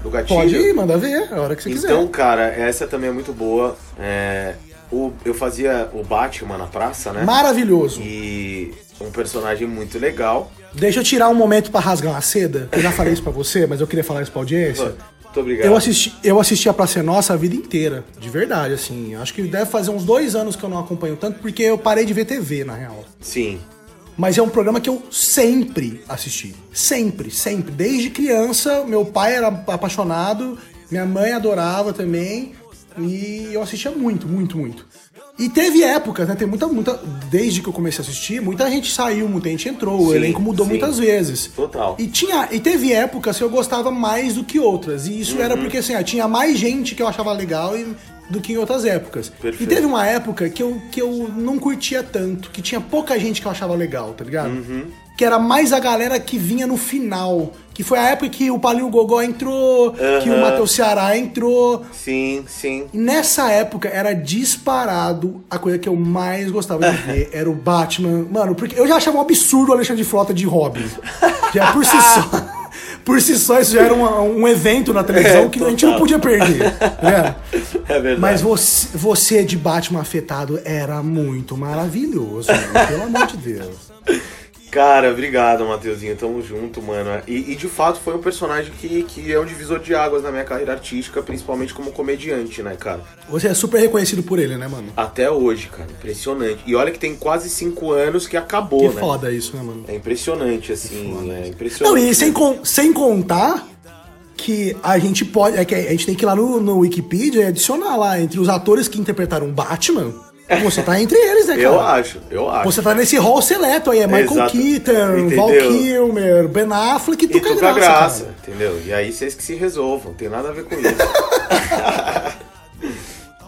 Do gatilho? Pode ir, manda ver, a hora que você Então, quiser. cara, essa também é muito boa. É, o, eu fazia o Batman na praça, né? Maravilhoso. E um personagem muito legal. Deixa eu tirar um momento pra rasgar uma seda, eu já falei isso pra você, mas eu queria falar isso pra audiência. Muito obrigado. Eu assisti, eu assisti a Pra Ser Nossa a vida inteira, de verdade, assim. Acho que deve fazer uns dois anos que eu não acompanho tanto, porque eu parei de ver TV, na real. Sim. Mas é um programa que eu sempre assisti. Sempre, sempre. Desde criança, meu pai era apaixonado, minha mãe adorava também. E eu assistia muito, muito, muito. E teve épocas, né? Tem muita, muita. Desde que eu comecei a assistir, muita gente saiu, muita gente entrou, o Sim, elenco mudou sim. muitas vezes. Total. E tinha. E teve épocas que eu gostava mais do que outras. E isso Uhum. era porque assim, tinha mais gente que eu achava legal e- do que em outras épocas. Perfeito. E teve uma época que eu, que eu não curtia tanto, que tinha pouca gente que eu achava legal, tá ligado? Uhum. Que era mais a galera que vinha no final. Que foi a época que o Paulinho Gogó entrou, que o. Matheus Ceará entrou. Sim, sim. E nessa época era disparado a coisa que eu mais gostava de ver era o Batman. Mano, porque eu já achava um absurdo o Alexandre Frota de Robin. Já por si só. Por si só, isso já era um, um evento na televisão É, que a gente não total. podia perder. né? É verdade. Mas você, você de Batman afetado era muito maravilhoso, mano, pelo amor de Deus. Cara, obrigado, Mateuzinho. Tamo junto, mano. E, e, de fato foi um personagem que, que é um divisor de águas na minha carreira artística, principalmente como comediante, né, cara? Você é super reconhecido por ele, né, mano? Até hoje, cara. Impressionante. E olha que tem quase cinco anos que acabou, Que né? foda isso, né, mano? É impressionante, assim. É Não, impressionante. e sem, con- sem contar que a gente pode. É que a gente tem que ir lá no, no Wikipedia e adicionar lá entre os atores que interpretaram Batman. Você tá entre eles, né, cara? Eu acho, eu acho. Você tá nesse hall seleto aí, é Michael Exato. Keaton, Entendeu? Val Kilmer, Ben Affleck e E Tuca a Graça. graça, cara. entendeu? E aí vocês que se resolvam, não tem nada a ver com isso.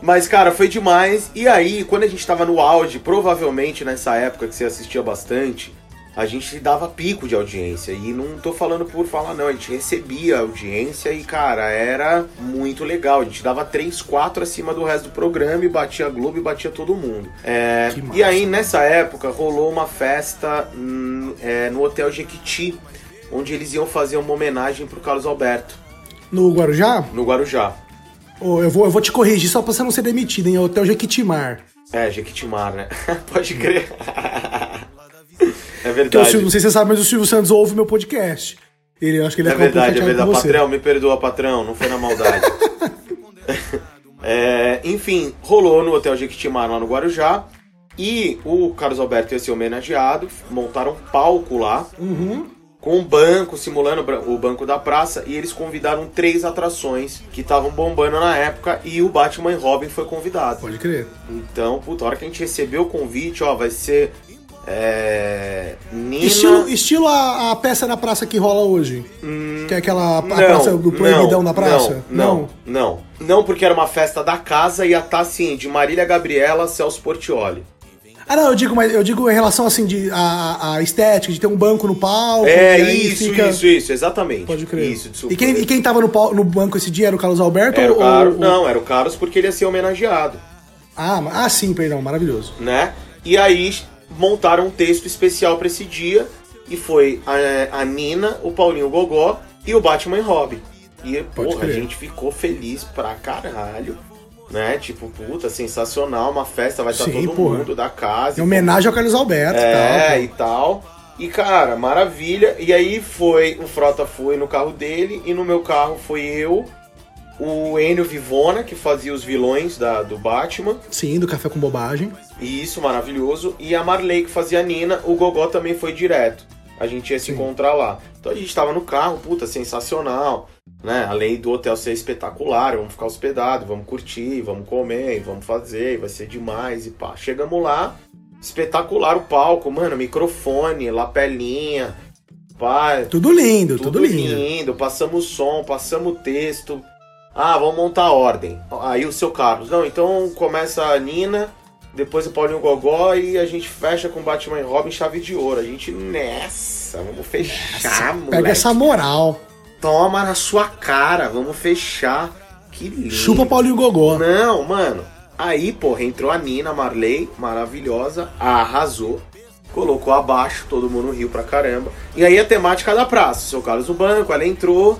Mas, cara, foi demais. E aí, quando a gente tava no auge, provavelmente nessa época que você assistia bastante, a gente dava pico de audiência. E não tô falando por falar, não. A gente recebia audiência e, cara, era muito legal. A gente dava 3, 4 acima do resto do programa e batia a Globo e batia todo mundo. É, massa. e aí, nessa época, rolou uma festa hum, é, no Hotel Jequiti, onde eles iam fazer uma homenagem pro Carlos Alberto, No Guarujá? no Guarujá. Ô, eu, vou, eu vou te corrigir só pra você não ser demitido, hein? É Hotel Jequitimar. É, Jequitimar, né? Pode crer. é Que o verdade. Silvio, não sei se você sabe, mas o Silvio Santos ouve meu podcast. Ele, eu acho que ele É é verdade, é verdade. você. Patrão, me perdoa, patrão, não foi na maldade. É, enfim, rolou no Hotel Jequitimar lá no Guarujá. E o Carlos Alberto ia ser homenageado. Montaram um palco lá. Uhum. Com um banco, simulando o banco da praça. E eles convidaram três atrações que estavam bombando na época. E o Batman e Robin foi convidado. Pode crer. Então, puta, a hora que a gente recebeu o convite, ó, vai ser. É. Nina. Estilo, estilo a, a peça na praça que rola hoje. que é aquela a Não, praça do proibidão não, da praça? Não, não, não. Não, porque era uma festa da casa e ia estar assim, de Marília Gabriela, Celso Portioli. Ah, não, eu digo, mas eu digo em relação assim de a, a estética, de ter um banco no palco. É, isso, fica- isso, isso, exatamente. Pode crer. Isso, e, quem, e quem tava no, pal- no banco esse dia era o Carlos Alberto? Era o ou- Carlos. ou- Não, era o Carlos porque ele ia ser homenageado, Ah, ah, sim, perdão, maravilhoso. né? E aí montaram um texto especial pra esse dia e foi a, a Nina, o Paulinho Gogó e o Batman e Robin. E, porra, a gente ficou feliz pra caralho. Né? Tipo, puta, sensacional, uma festa, vai estar Sim, todo porra. mundo da casa. Em homenagem ao Carlos Alberto É, e e tal. E, cara, maravilha. E aí foi, o Frota foi no carro dele e no meu carro foi eu, o Enio Vivona, que fazia os vilões da, do Batman. Sim, do Café com Bobagem. E isso, maravilhoso. E a Marley, que fazia a Nina. O Gogó também foi direto. A gente ia se Sim. encontrar lá. Então a gente tava no carro, puta, sensacional. Né? Além do hotel ser espetacular, vamos ficar hospedados, vamos curtir, vamos comer, vamos fazer, vai ser demais e pá. Chegamos lá, espetacular o palco, mano, microfone, lapelinha, pá, Tudo lindo, tudo, tudo lindo. lindo. Passamos som, passamos texto. Ah, vamos montar a ordem. Aí o seu Carlos. Não, então começa a Nina, depois o Paulinho Gogó e a gente fecha com Batman e Robin chave de ouro. A gente nessa, vamos fechar, moleque. Pega essa moral. Toma na sua cara, vamos fechar. Que lindo. Chupa Paulinho Gogó. Não, mano. Aí, porra, entrou a Nina Marley, maravilhosa, arrasou. Colocou abaixo, todo mundo riu pra caramba. E aí a temática da praça. O seu Carlos no banco, ela entrou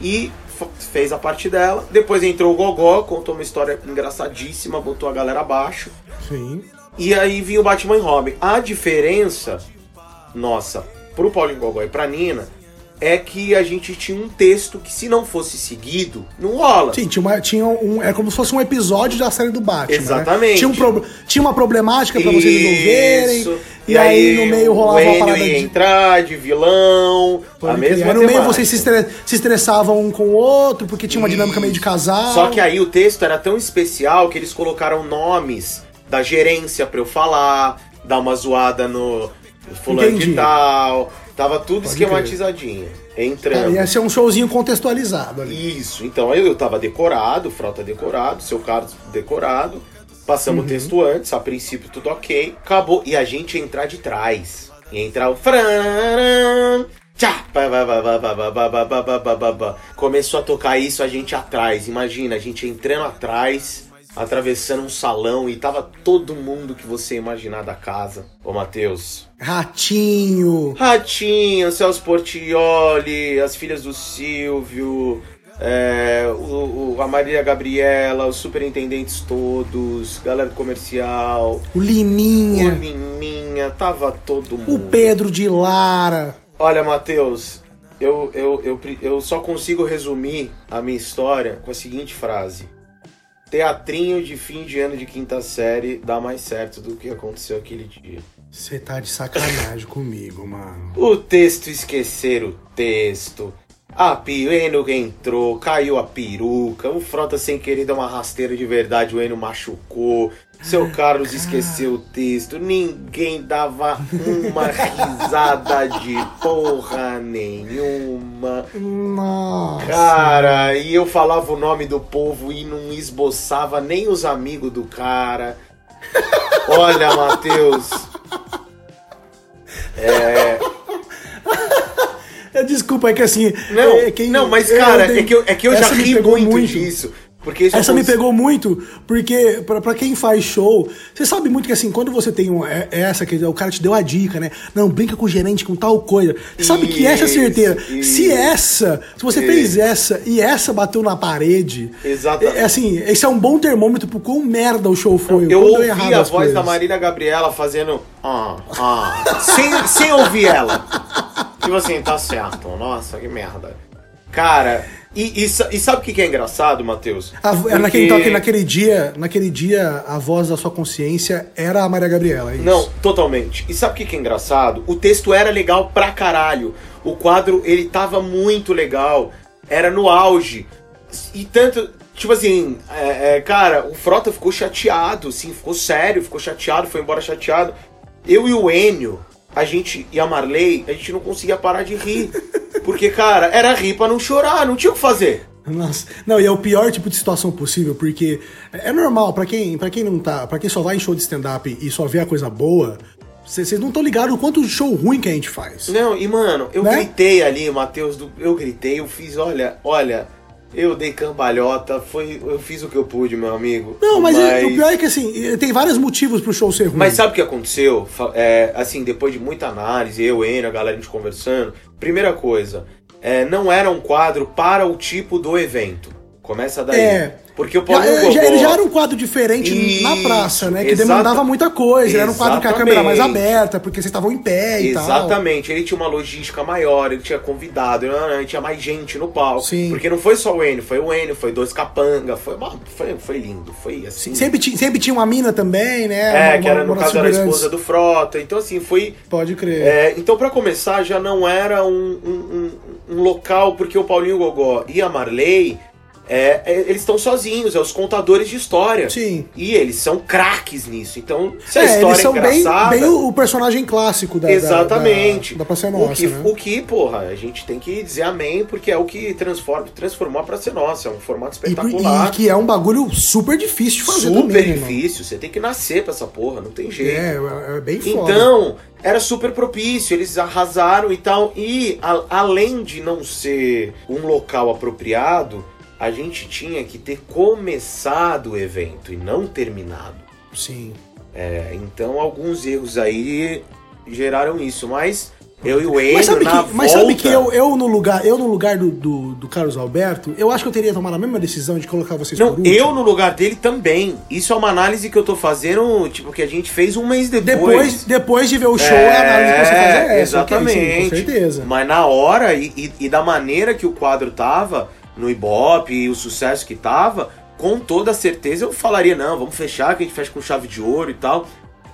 e fez a parte dela. Depois entrou o Gogó, contou uma história engraçadíssima, botou a galera abaixo. Sim. E aí vinha o Batman e Robin. A diferença, nossa, pro Paulinho Gogó e pra Nina, é que a gente tinha um texto que se não fosse seguido, não rola. Sim, tinha, uma, tinha um. É como se fosse um episódio da série do Batman. né? Exatamente. Tinha, um prob- tinha uma problemática pra vocês resolverem. Isso. E, aí, no meio rolava o uma parada ia de. entrar de vilão, a Pode crer. mesma Aí no meio vocês se estressavam um com o outro, porque tinha uma dinâmica meio de casal. Só que aí o texto era tão especial que eles colocaram nomes da gerência pra eu falar, dar uma zoada no fulano Entendi. de tal. Tava tudo Pode esquematizadinho. Crer. Entrando. É, ia ser um showzinho contextualizado ali. Isso. Então eu, eu tava decorado, frota decorado, seu Carlos decorado. Passamos uhum. o texto antes, a princípio tudo ok. Acabou. E a gente ia entrar de trás. e entrar o. Começou a tocar isso, a gente atrás. Imagina, a gente entrando atrás atravessando um salão e tava todo mundo que você imaginar da casa. Ô, Matheus. Ratinho. Ratinho, Celso Portioli, as filhas do Silvio, é, o, o- a Maria Gabriela, os superintendentes todos, galera do comercial, O o Liminha. Liminha, tava todo O mundo. Pedro de Lara. Olha, Matheus, eu, eu, eu, eu só consigo resumir a minha história com a seguinte frase. Teatrinho de fim de ano de quinta série dá mais certo do que aconteceu aquele dia. Você tá de sacanagem comigo, mano. O texto esquecer o texto. A Pieno entrou, caiu a peruca. O Frota sem querer deu uma rasteira de verdade, o Eno machucou. Seu Carlos esqueceu o texto. Ninguém dava uma risada de porra nenhuma. Nossa. Cara, e eu falava o nome do povo e não esboçava nem os amigos do cara. Olha, Matheus. Desculpa, é que assim. Não, é, quem- não mas cara, dei- é que eu, é que eu já ri pegou muito, disso. Isso Essa me pegou muito, porque pra, pra quem faz show, você sabe muito que assim, quando você tem um, é- essa, que o cara te deu a dica, né? Não, brinca com o gerente com tal coisa. Você sabe que essa é certeira. Isso, Se isso. essa, se você fez essa e essa bateu na parede, Exatamente. é, assim, esse é um bom termômetro pro quão merda o show foi. Eu deu ouvi a voz da coisas. Marília Gabriela fazendo. Ah, ah, sem, sem ouvir ela. Tipo assim, tá certo. Nossa, que merda. Cara, e, e, e sabe o que é engraçado, Matheus? A- Porque- naquele, então, que naquele dia, naquele dia, a voz da sua consciência era a Maria Gabriela. é isso? Não, totalmente. E sabe o que que é engraçado? O texto era legal pra caralho. O quadro, ele tava muito legal. Era no auge. E tanto. Tipo assim, é, é, cara, o Frota ficou chateado, assim, ficou sério, ficou chateado, foi embora chateado. Eu e o Enio, a gente, e a Marley, a gente não conseguia parar de rir. Porque, cara, era rir pra não chorar, não tinha o que fazer. Nossa. Não, e é o pior tipo de situação possível, porque é normal, pra quem, pra quem não tá. para quem só vai em show de stand-up e só vê a coisa boa, vocês não estão ligados o quanto show ruim que a gente faz. Não, e mano, eu Né? gritei ali, Matheus, eu gritei, eu fiz, olha, olha, eu dei cambalhota, foi, eu fiz o que eu pude, meu amigo. Não, mas, é- o pior é que assim, tem vários motivos pro show ser ruim. Mas sabe o que aconteceu? É, assim, depois de muita análise, eu, Enio, a galera, a gente conversando. Primeira coisa, é, não era um quadro para o tipo do evento. Começa daí. É. Porque o Já, Paulinho é, já- Gogó- ele já era um quadro diferente na Isso, praça, né? Que exata- demandava muita coisa. Ele era um quadro com a câmera mais Exatamente. aberta, porque vocês estavam em pé e tal. Exatamente, ele tinha uma logística maior, ele tinha convidado, ele tinha mais gente no palco. Sim. Porque não foi só o Enio, foi o Enio, foi dois capanga, foi, uma- foi, foi lindo, foi assim. Sempre, ti- sempre tinha uma mina também, né? é, Uma- que era no caso era a esposa do Frota. Então, assim, foi. Pode crer. é, então, pra começar, já não era um, um, um- um local, porque o Paulinho Gogó e a Marley. É, é, eles estão sozinhos, é os contadores de história. Sim. E eles são craques nisso. Então, se a É, história eles são é bem, engraçada. bem o, o personagem clássico da, da- Exatamente. Da, da Praça é o, Nossa, que, né? o que, porra, a gente tem que dizer amém, porque é o que transforma, transformou a Praça é Nossa. É um formato E, espetacular. e que é um bagulho super difícil de fazer super também, né, irmão? difícil. Você tem que nascer pra essa porra, não tem jeito. É, é bem foda. Então, era super propício, eles arrasaram e tal. E a- além de não ser um local apropriado, a gente tinha que ter começado o evento e não terminado. Sim. É, então, alguns erros aí geraram isso, mas eu e o Enio Mas sabe na que, mas sabe volta- que eu, eu no lugar, eu no lugar do, do, do Carlos Alberto, eu acho que eu teria tomado a mesma decisão de colocar vocês Não, eu no lugar dele também. Isso é uma análise que eu tô fazendo, tipo, que a gente fez um mês depois. Depois, depois de ver o show, a análise que você faz é essa. Exatamente. sim, com certeza. Mas na hora e, e- e da maneira que o quadro tava, no Ibope e o sucesso que tava, com toda certeza eu falaria, não, vamos fechar, que a gente fecha com chave de ouro e tal.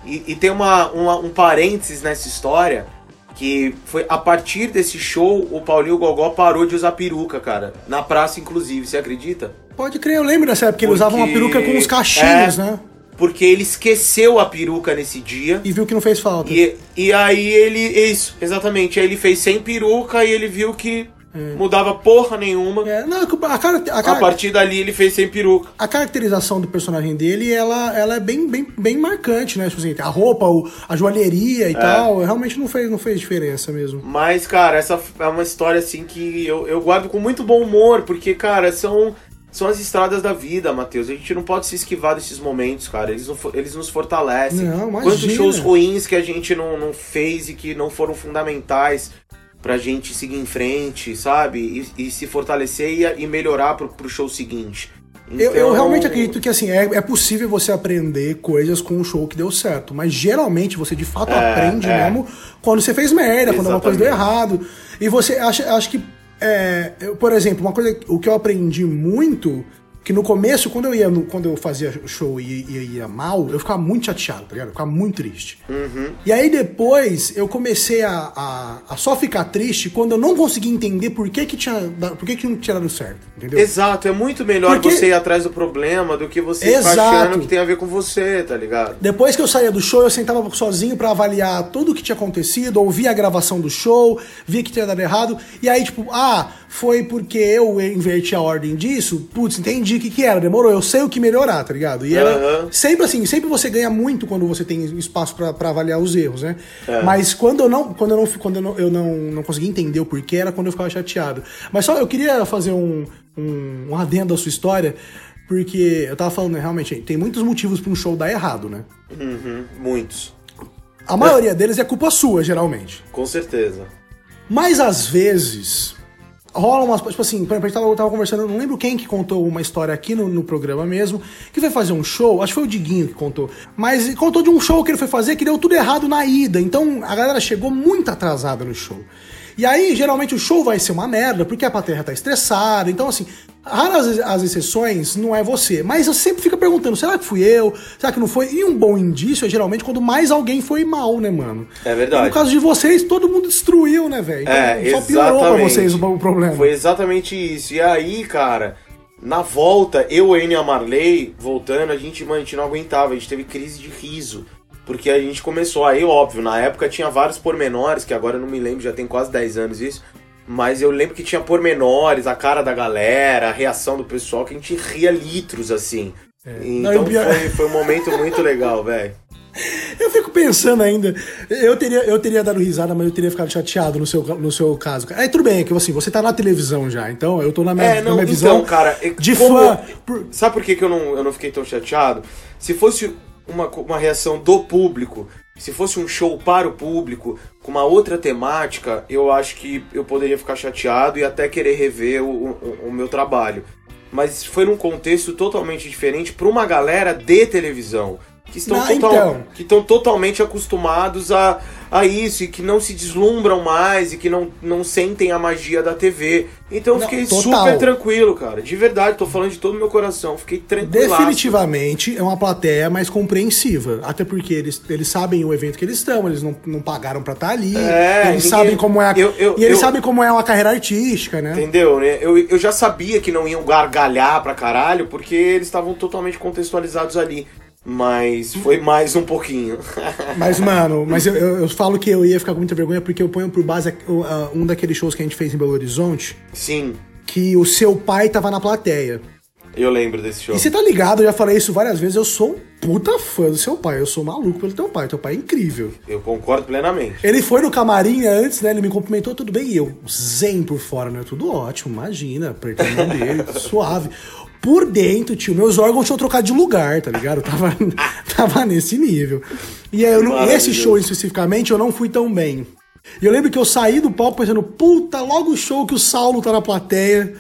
E, e tem uma, uma- um parênteses nessa história, que foi a partir desse show, o Paulinho Gogó parou de usar peruca, cara. Na praça, inclusive, você acredita? Pode crer, eu lembro dessa época que ele Porque- usava uma peruca com uns cachinhos, é, né? Porque ele esqueceu a peruca nesse dia. E viu que não fez falta. E, e aí ele. Isso, exatamente. Aí ele fez sem peruca e ele viu que mudava porra nenhuma. É, não, a, cara, a, A cara- partir dali ele fez sem peruca. a caracterização do personagem dele, ela, ela é bem, bem, bem marcante, né? Tipo assim, a roupa, o- a joalheria É. e tal, realmente não fez, não fez diferença mesmo. Mas, cara, essa é uma história assim que eu, eu guardo com muito bom humor, porque, cara, são. São as estradas da vida, Matheus. A gente não pode se esquivar desses momentos, cara. Eles, não eles nos fortalecem. Não. Quantos shows ruins que a gente não, não fez e que não foram fundamentais pra gente seguir em frente, sabe? E, e se fortalecer e, e melhorar pro, pro show seguinte. Eu, eu Então- realmente acredito que assim, é, é possível você aprender coisas com um show que deu certo, mas geralmente você de fato É, aprende é. mesmo quando você fez merda, quando alguma coisa deu Exatamente. errado. E você acha, acho que, é, eu, por exemplo, uma coisa, o que eu aprendi muito, que no começo, quando eu ia no- quando eu fazia show e, e ia mal, eu ficava muito chateado, tá ligado? Eu ficava muito triste. Uhum. E aí depois eu comecei a, a, a só ficar triste quando eu não conseguia entender por que que tinha, por que que não tinha dado certo, entendeu? Exato, é muito melhor Porque- você ir atrás do problema do que você Exato. achando que tem a ver com você, tá ligado? Depois que eu saía do show, eu sentava sozinho pra avaliar tudo o que tinha acontecido, ouvia a gravação do show, via que tinha dado errado, e aí, tipo, ah, foi porque eu inverti a ordem disso? Putz, entendi. o que, que era, demorou, eu sei o que melhorar, tá ligado? E era sempre assim, sempre você ganha muito quando você tem espaço pra pra avaliar os erros, né? É. Mas quando eu não, quando eu não, quando eu não, eu não, não consegui entender o porquê, era quando eu ficava chateado. Mas só eu queria fazer um, um, um adendo à sua história, porque eu tava falando, né, realmente, tem muitos motivos pra um show dar errado, né? Uhum, muitos. A maioria deles é culpa sua, geralmente. Com certeza. Mas às vezes rola umas. Tipo assim, por exemplo, a gente tava, conversando, não lembro quem que contou uma história aqui no, no programa mesmo, que foi fazer um show, acho que foi o Diguinho que contou. Mas contou de um show que ele foi fazer que deu tudo errado na ida. Então a galera chegou muito atrasada no show. E aí, geralmente, o show vai ser uma merda, porque a plateia tá estressada. Então, assim, raras as exceções não é você. Mas eu sempre fico perguntando, será que fui eu? Será que não foi? E um bom indício é geralmente quando mais alguém foi mal, né, mano? É verdade. E no caso de vocês, todo mundo destruiu, né, velho? É, só piorou pra exatamente. vocês o, problema. Foi exatamente isso. E aí, cara, na volta, eu, Enio e a Marley, voltando, a gente, mano, a gente não aguentava, a gente teve crise de riso. Porque a gente começou, aí óbvio, na época tinha vários pormenores, que agora eu não me lembro, já tem quase 10 anos isso. Mas eu lembro que tinha pormenores, a cara da galera, a reação do pessoal, que a gente ria litros, assim. Não, e Então o pior- foi, foi um momento muito legal, velho. Eu fico pensando ainda, eu teria, eu teria dado risada, mas eu teria ficado chateado no seu, no seu caso. Aí tudo bem, é que assim, você tá na televisão já, então eu tô na minha, É, na não, minha visão então, cara, é de como- fã. por- Sabe por que, que eu, não, eu não fiquei tão chateado? Se fosse uma, uma reação do público, se fosse um show para o público, com uma outra temática, eu acho que eu poderia ficar chateado e até querer rever o, o, o meu trabalho. Mas foi num contexto totalmente diferente para uma galera de televisão. Que estão, Ah, total- então. que estão totalmente acostumados a, a isso e que não se deslumbram mais e que não, não sentem a magia da TV. Então eu Não, fiquei total. super tranquilo, cara. De verdade, tô falando de todo o meu coração. Fiquei tranquilo. Definitivamente é uma plateia mais compreensiva. Até porque eles, eles sabem o evento que eles estão, eles não, não pagaram pra estar ali. É, eles ninguém- sabem como é a, eu- eu- E eles eu- sabem como é uma carreira artística, né? Entendeu? né? Eu, eu já sabia que não iam gargalhar pra caralho, porque eles estavam totalmente contextualizados ali. Mas foi mais um pouquinho. Mas, mano, mas eu, eu, eu falo que eu ia ficar com muita vergonha porque eu ponho por base uh, um daqueles shows que a gente fez em Belo Horizonte, Sim, que o seu pai tava na plateia. eu lembro desse show. E você tá ligado, eu já falei isso várias vezes, eu sou um puta fã do seu pai, eu sou maluco pelo teu pai, teu pai é incrível. Eu concordo plenamente. Ele foi no camarim antes, né? Ele me cumprimentou, tudo bem. E eu, zen por fora, né? Tudo ótimo, imagina, apertei a mão dele, suave. Por dentro, tio, meus órgãos tinham trocado de lugar, tá ligado? Eu tava, tava nesse nível. E aí, eu não- esse show especificamente, eu não fui tão bem. E eu lembro que eu saí do palco pensando, puta, logo o show que o Saulo tá na plateia,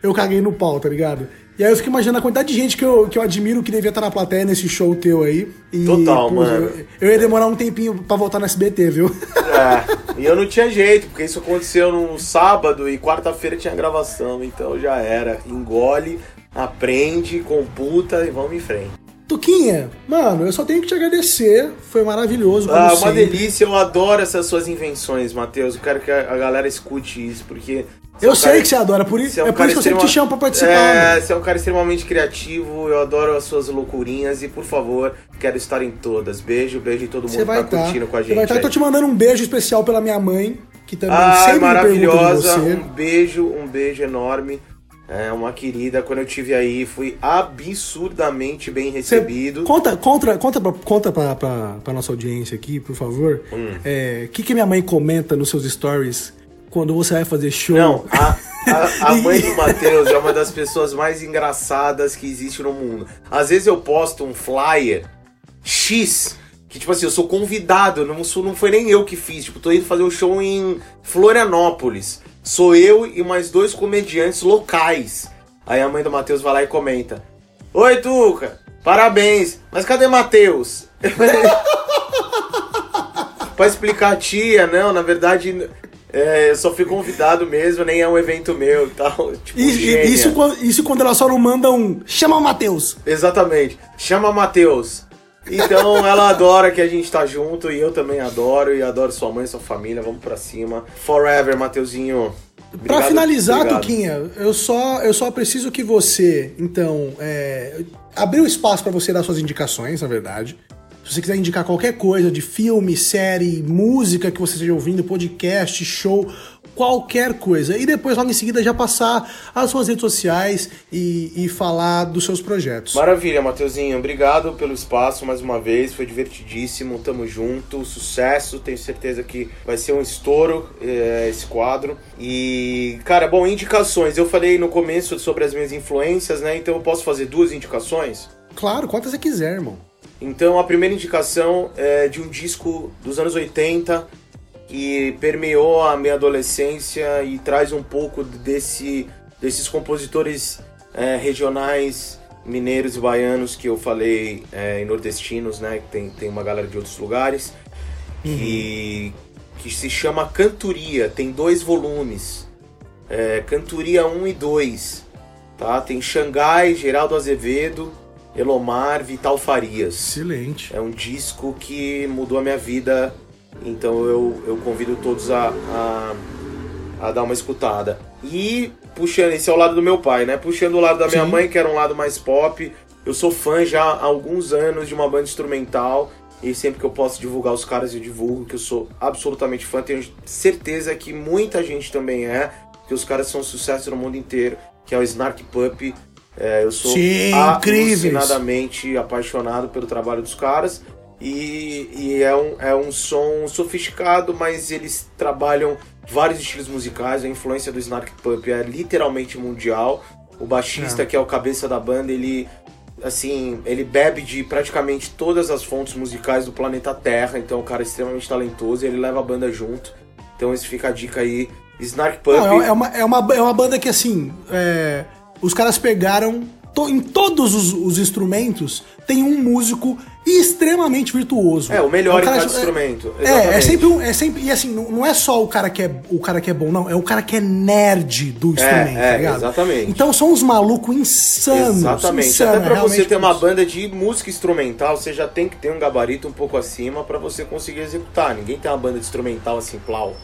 eu caguei no pau, tá ligado? E aí eu fico imaginando a quantidade de gente que eu, que eu admiro que devia estar na plateia nesse show teu aí. E, Total, pô, mano. Eu, eu ia demorar um tempinho pra voltar no SBT, viu? É, e eu não tinha jeito, porque isso aconteceu num sábado e quarta-feira tinha gravação, então já era. Engole, aprende, computa e vamos em frente. Tuquinha, mano, eu só tenho que te agradecer. Foi maravilhoso. Ah, uma sempre. delícia, eu adoro essas suas invenções, Matheus. Eu quero que a galera escute isso, porque. você é Eu um sei cara- que você adora, por isso, você é, um por cara isso que eu sempre te chamo pra participar. É, mano. você é um cara extremamente criativo, eu adoro as suas loucurinhas e, por favor, quero estar em todas. Beijo, beijo em todo mundo Você que vai tá estar. curtindo com a Você gente. vai estar. Eu tô te mandando um beijo especial pela minha mãe, que também Ai, sempre me pergunta de maravilhosa. você. Um beijo, um beijo enorme. É uma querida. Quando eu tive aí, fui absurdamente bem recebido. Conta, conta, conta, pra, conta pra, pra, pra nossa audiência aqui, por favor. O Hum. que, que minha mãe comenta nos seus stories quando você vai fazer show? Não, a, a, a mãe do Matheus é uma das pessoas mais engraçadas que existe no mundo. Às vezes eu posto um flyer X, que tipo assim, eu sou convidado, não, sou, não foi nem eu que fiz. Tipo, tô indo fazer um show em Florianópolis. Sou eu e mais dois comediantes locais. Aí a mãe do Matheus vai lá e comenta: Oi, Tuca, parabéns, mas cadê Matheus? pra explicar a tia, não, na verdade, é, eu só fui convidado mesmo, nem é um evento meu e tal. Tipo, E- isso, quando- isso quando ela só não manda um. Chama o Matheus. Exatamente. Chama Matheus. Então ela adora que a gente tá junto e eu também adoro e adoro sua mãe, sua família. Vamos pra cima. Forever, Mateuzinho. Pra Obrigado, finalizar, obrigado. Tuquinha, eu só, eu só preciso que você, então, é, abriu espaço pra você dar suas indicações, na verdade. Se você quiser indicar qualquer coisa de filme, série, música que você esteja ouvindo, podcast, show, qualquer coisa. E depois, logo em seguida, já passar as suas redes sociais e, e falar dos seus projetos. Maravilha, Mateuzinho. Obrigado pelo espaço mais uma vez. Foi divertidíssimo. Tamo junto. Sucesso. Tenho certeza que vai ser um estouro é, esse quadro. E, cara, bom, indicações. Eu falei no começo sobre as minhas influências, né? Então eu posso fazer duas indicações? Claro, quantas você quiser, irmão. Então a primeira indicação é de um disco dos anos 80 que permeou a minha adolescência e traz um pouco desse, desses compositores é, regionais mineiros e baianos que eu falei é, e nordestinos, né? Tem, tem uma galera de outros lugares. Que, que se chama Cantoria, tem dois volumes. É, Cantoria 1 e 2. Tá? Tem Xangai, Geraldo Azevedo, Elomar, Vital Farias. Excelente. É um disco que mudou a minha vida, então eu, eu convido todos a, a, a dar uma escutada. E puxando, esse é o lado do meu pai, né? Puxando o lado da minha Sim. mãe, que era um lado mais pop. Eu sou fã já há alguns anos de uma banda instrumental. E sempre que eu posso divulgar os caras, eu divulgo, que eu sou absolutamente fã. Tenho certeza que muita gente também é, que os caras são um sucesso no mundo inteiro, que é o Snark Puppy. É, eu sou Sim, incríveis. apaixonado pelo trabalho dos caras. E, e é, um, é um som sofisticado, mas eles trabalham vários estilos musicais. A influência do Snark Puppy é literalmente mundial. O baixista, É. que é o cabeça da banda, ele assim, ele bebe de praticamente todas as fontes musicais do planeta Terra, então é um cara extremamente talentoso e ele leva a banda junto. Então esse fica a dica aí. Snark Puppy. Não, é, é uma, é, uma, é uma banda que, assim, é, os caras pegaram. to- em todos os, os instrumentos, tem um músico extremamente virtuoso. É, o melhor um em cara- cada instrumento. É, é sempre um. É sempre, e assim, não, não é só o cara, que é, o cara que é bom, não. É o cara que é nerd do instrumento, é, tá exatamente. Então são uns malucos insanos. Exatamente. insanos, Até pra você ter uma banda de música instrumental, você já tem que ter um gabarito um pouco acima pra você conseguir executar. Ninguém tem uma banda de instrumental assim, plau.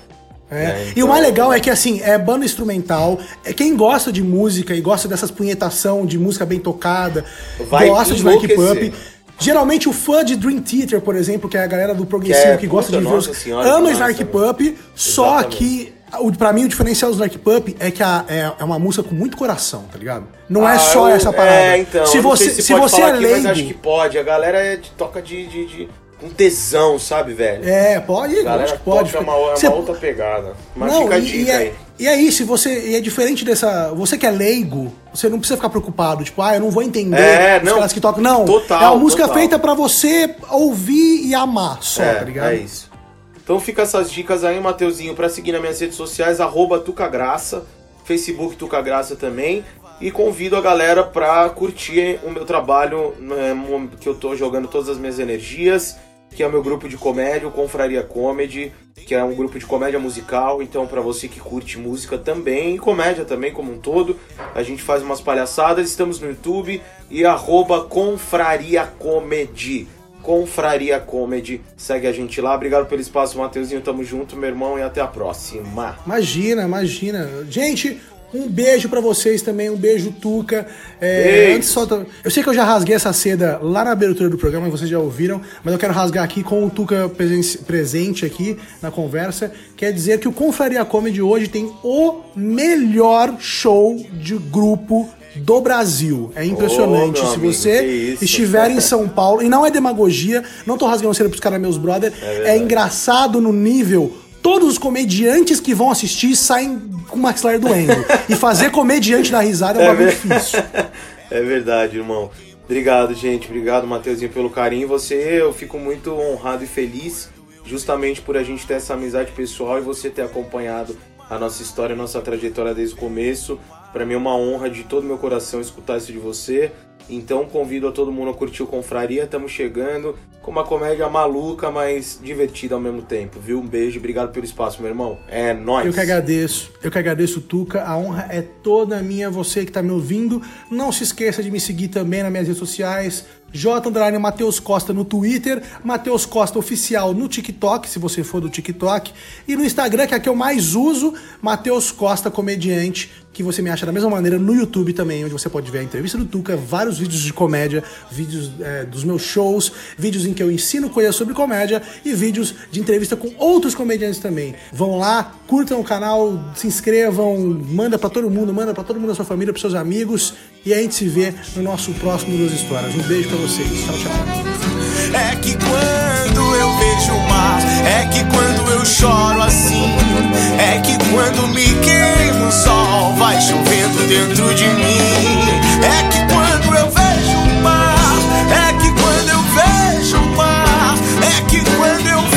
É. É, E então- o mais legal é que, assim, é banda instrumental. É quem gosta de música e gosta dessas punhetação de música bem tocada, Vai gosta de Snark enlouquecer. Geralmente o fã de Dream Theater, por exemplo, que é a galera do progressivo Que que, é, gosta puta, de ver os... senhora, ama que Snark Pup, só que o, pra mim o diferencial do Snark Pup é que a- é, é uma música com muito coração, tá ligado? Não é Ah, só eu- essa parada. É, então. se você, se, se você é aqui, leigo... mas acho que pode. A galera é de- toca de, de, de- com tesão, sabe, velho? É, pode, A galera acho que pode. é uma, é uma outra pegada. Mas Não, fica a dica e é, aí. E é isso, você, e é diferente dessa. Você que é leigo, você não precisa ficar preocupado, tipo, ah, eu não vou entender É, os não, caras que tocam. Não, total, é uma música total. feita pra você ouvir e amar só, é, tá ligado? é isso. Então fica essas dicas aí, Mateuzinho, pra seguir nas minhas redes sociais, arroba Tucagraça, Facebook Tucagraça também. E convido a galera pra curtir o meu trabalho, né, que eu tô jogando todas as minhas energias, que é o meu grupo de comédia, o Confraria Comedy, que é um grupo de comédia musical. Então, pra você que curte música também, e comédia também como um todo, a gente faz umas palhaçadas. Estamos no YouTube e arroba Confraria Comedy. Confraria Comedy. Segue a gente lá. Obrigado pelo espaço, Mateuzinho. Tamo junto, meu irmão, e até a próxima. Imagina, imagina. Gente, um beijo pra vocês também, um beijo, Tuca. É, antes só, eu sei que eu já rasguei essa seda lá na abertura do programa, vocês já ouviram, mas eu quero rasgar aqui com o Tuca presen- presente aqui na conversa. Quer dizer que o Confraria Comedy hoje tem o melhor show de grupo do Brasil. É impressionante. Meu Se amigo, você isso. estiver em São Paulo, e não é demagogia, não tô rasgando cera pros caras meus brother, é, verdade. engraçado no nível. Todos os comediantes que vão assistir saem com o maxilar doendo. e fazer comediante dar risada é um bagulho ver- difícil. É verdade, irmão. Obrigado, gente. Obrigado, Mateuzinho, pelo carinho. Você, eu fico muito honrado e feliz justamente por a gente ter essa amizade pessoal e você ter acompanhado a nossa história, a nossa trajetória desde o começo. Pra mim é uma honra de todo meu coração escutar isso de você. Então convido a todo mundo a curtir o Confraria. Estamos chegando com uma comédia maluca, mas divertida ao mesmo tempo, viu? Um beijo, obrigado pelo espaço, meu irmão. É nóis. Eu que agradeço, eu que agradeço, Tuca. A honra é toda minha, você que tá me ouvindo. Não se esqueça de me seguir também nas minhas redes sociais, J underline Matheus Costa no Twitter, Matheus Costa Oficial no TikTok, se você for do TikTok, e no Instagram, que é a que eu mais uso, Matheus Costa Comediante, que você me acha da mesma maneira no YouTube também, onde você pode ver a entrevista do Tuca, vários vídeos de comédia, vídeos é, dos meus shows, vídeos em que eu ensino coisas sobre comédia e vídeos de entrevista com outros comediantes também. Vão lá, curtam o canal, se inscrevam, manda para todo mundo, manda para todo mundo da sua família, pros seus amigos e a gente se vê no nosso próximo Duas Histórias. Um beijo pra vocês. Tchau, tchau. É que quando eu vejo o mar, é que quando eu choro assim, é que quando me queima o sol, vai chovendo dentro de mim. É que quando eu vejo o mar, é que quando eu vejo o mar, é que quando eu vejo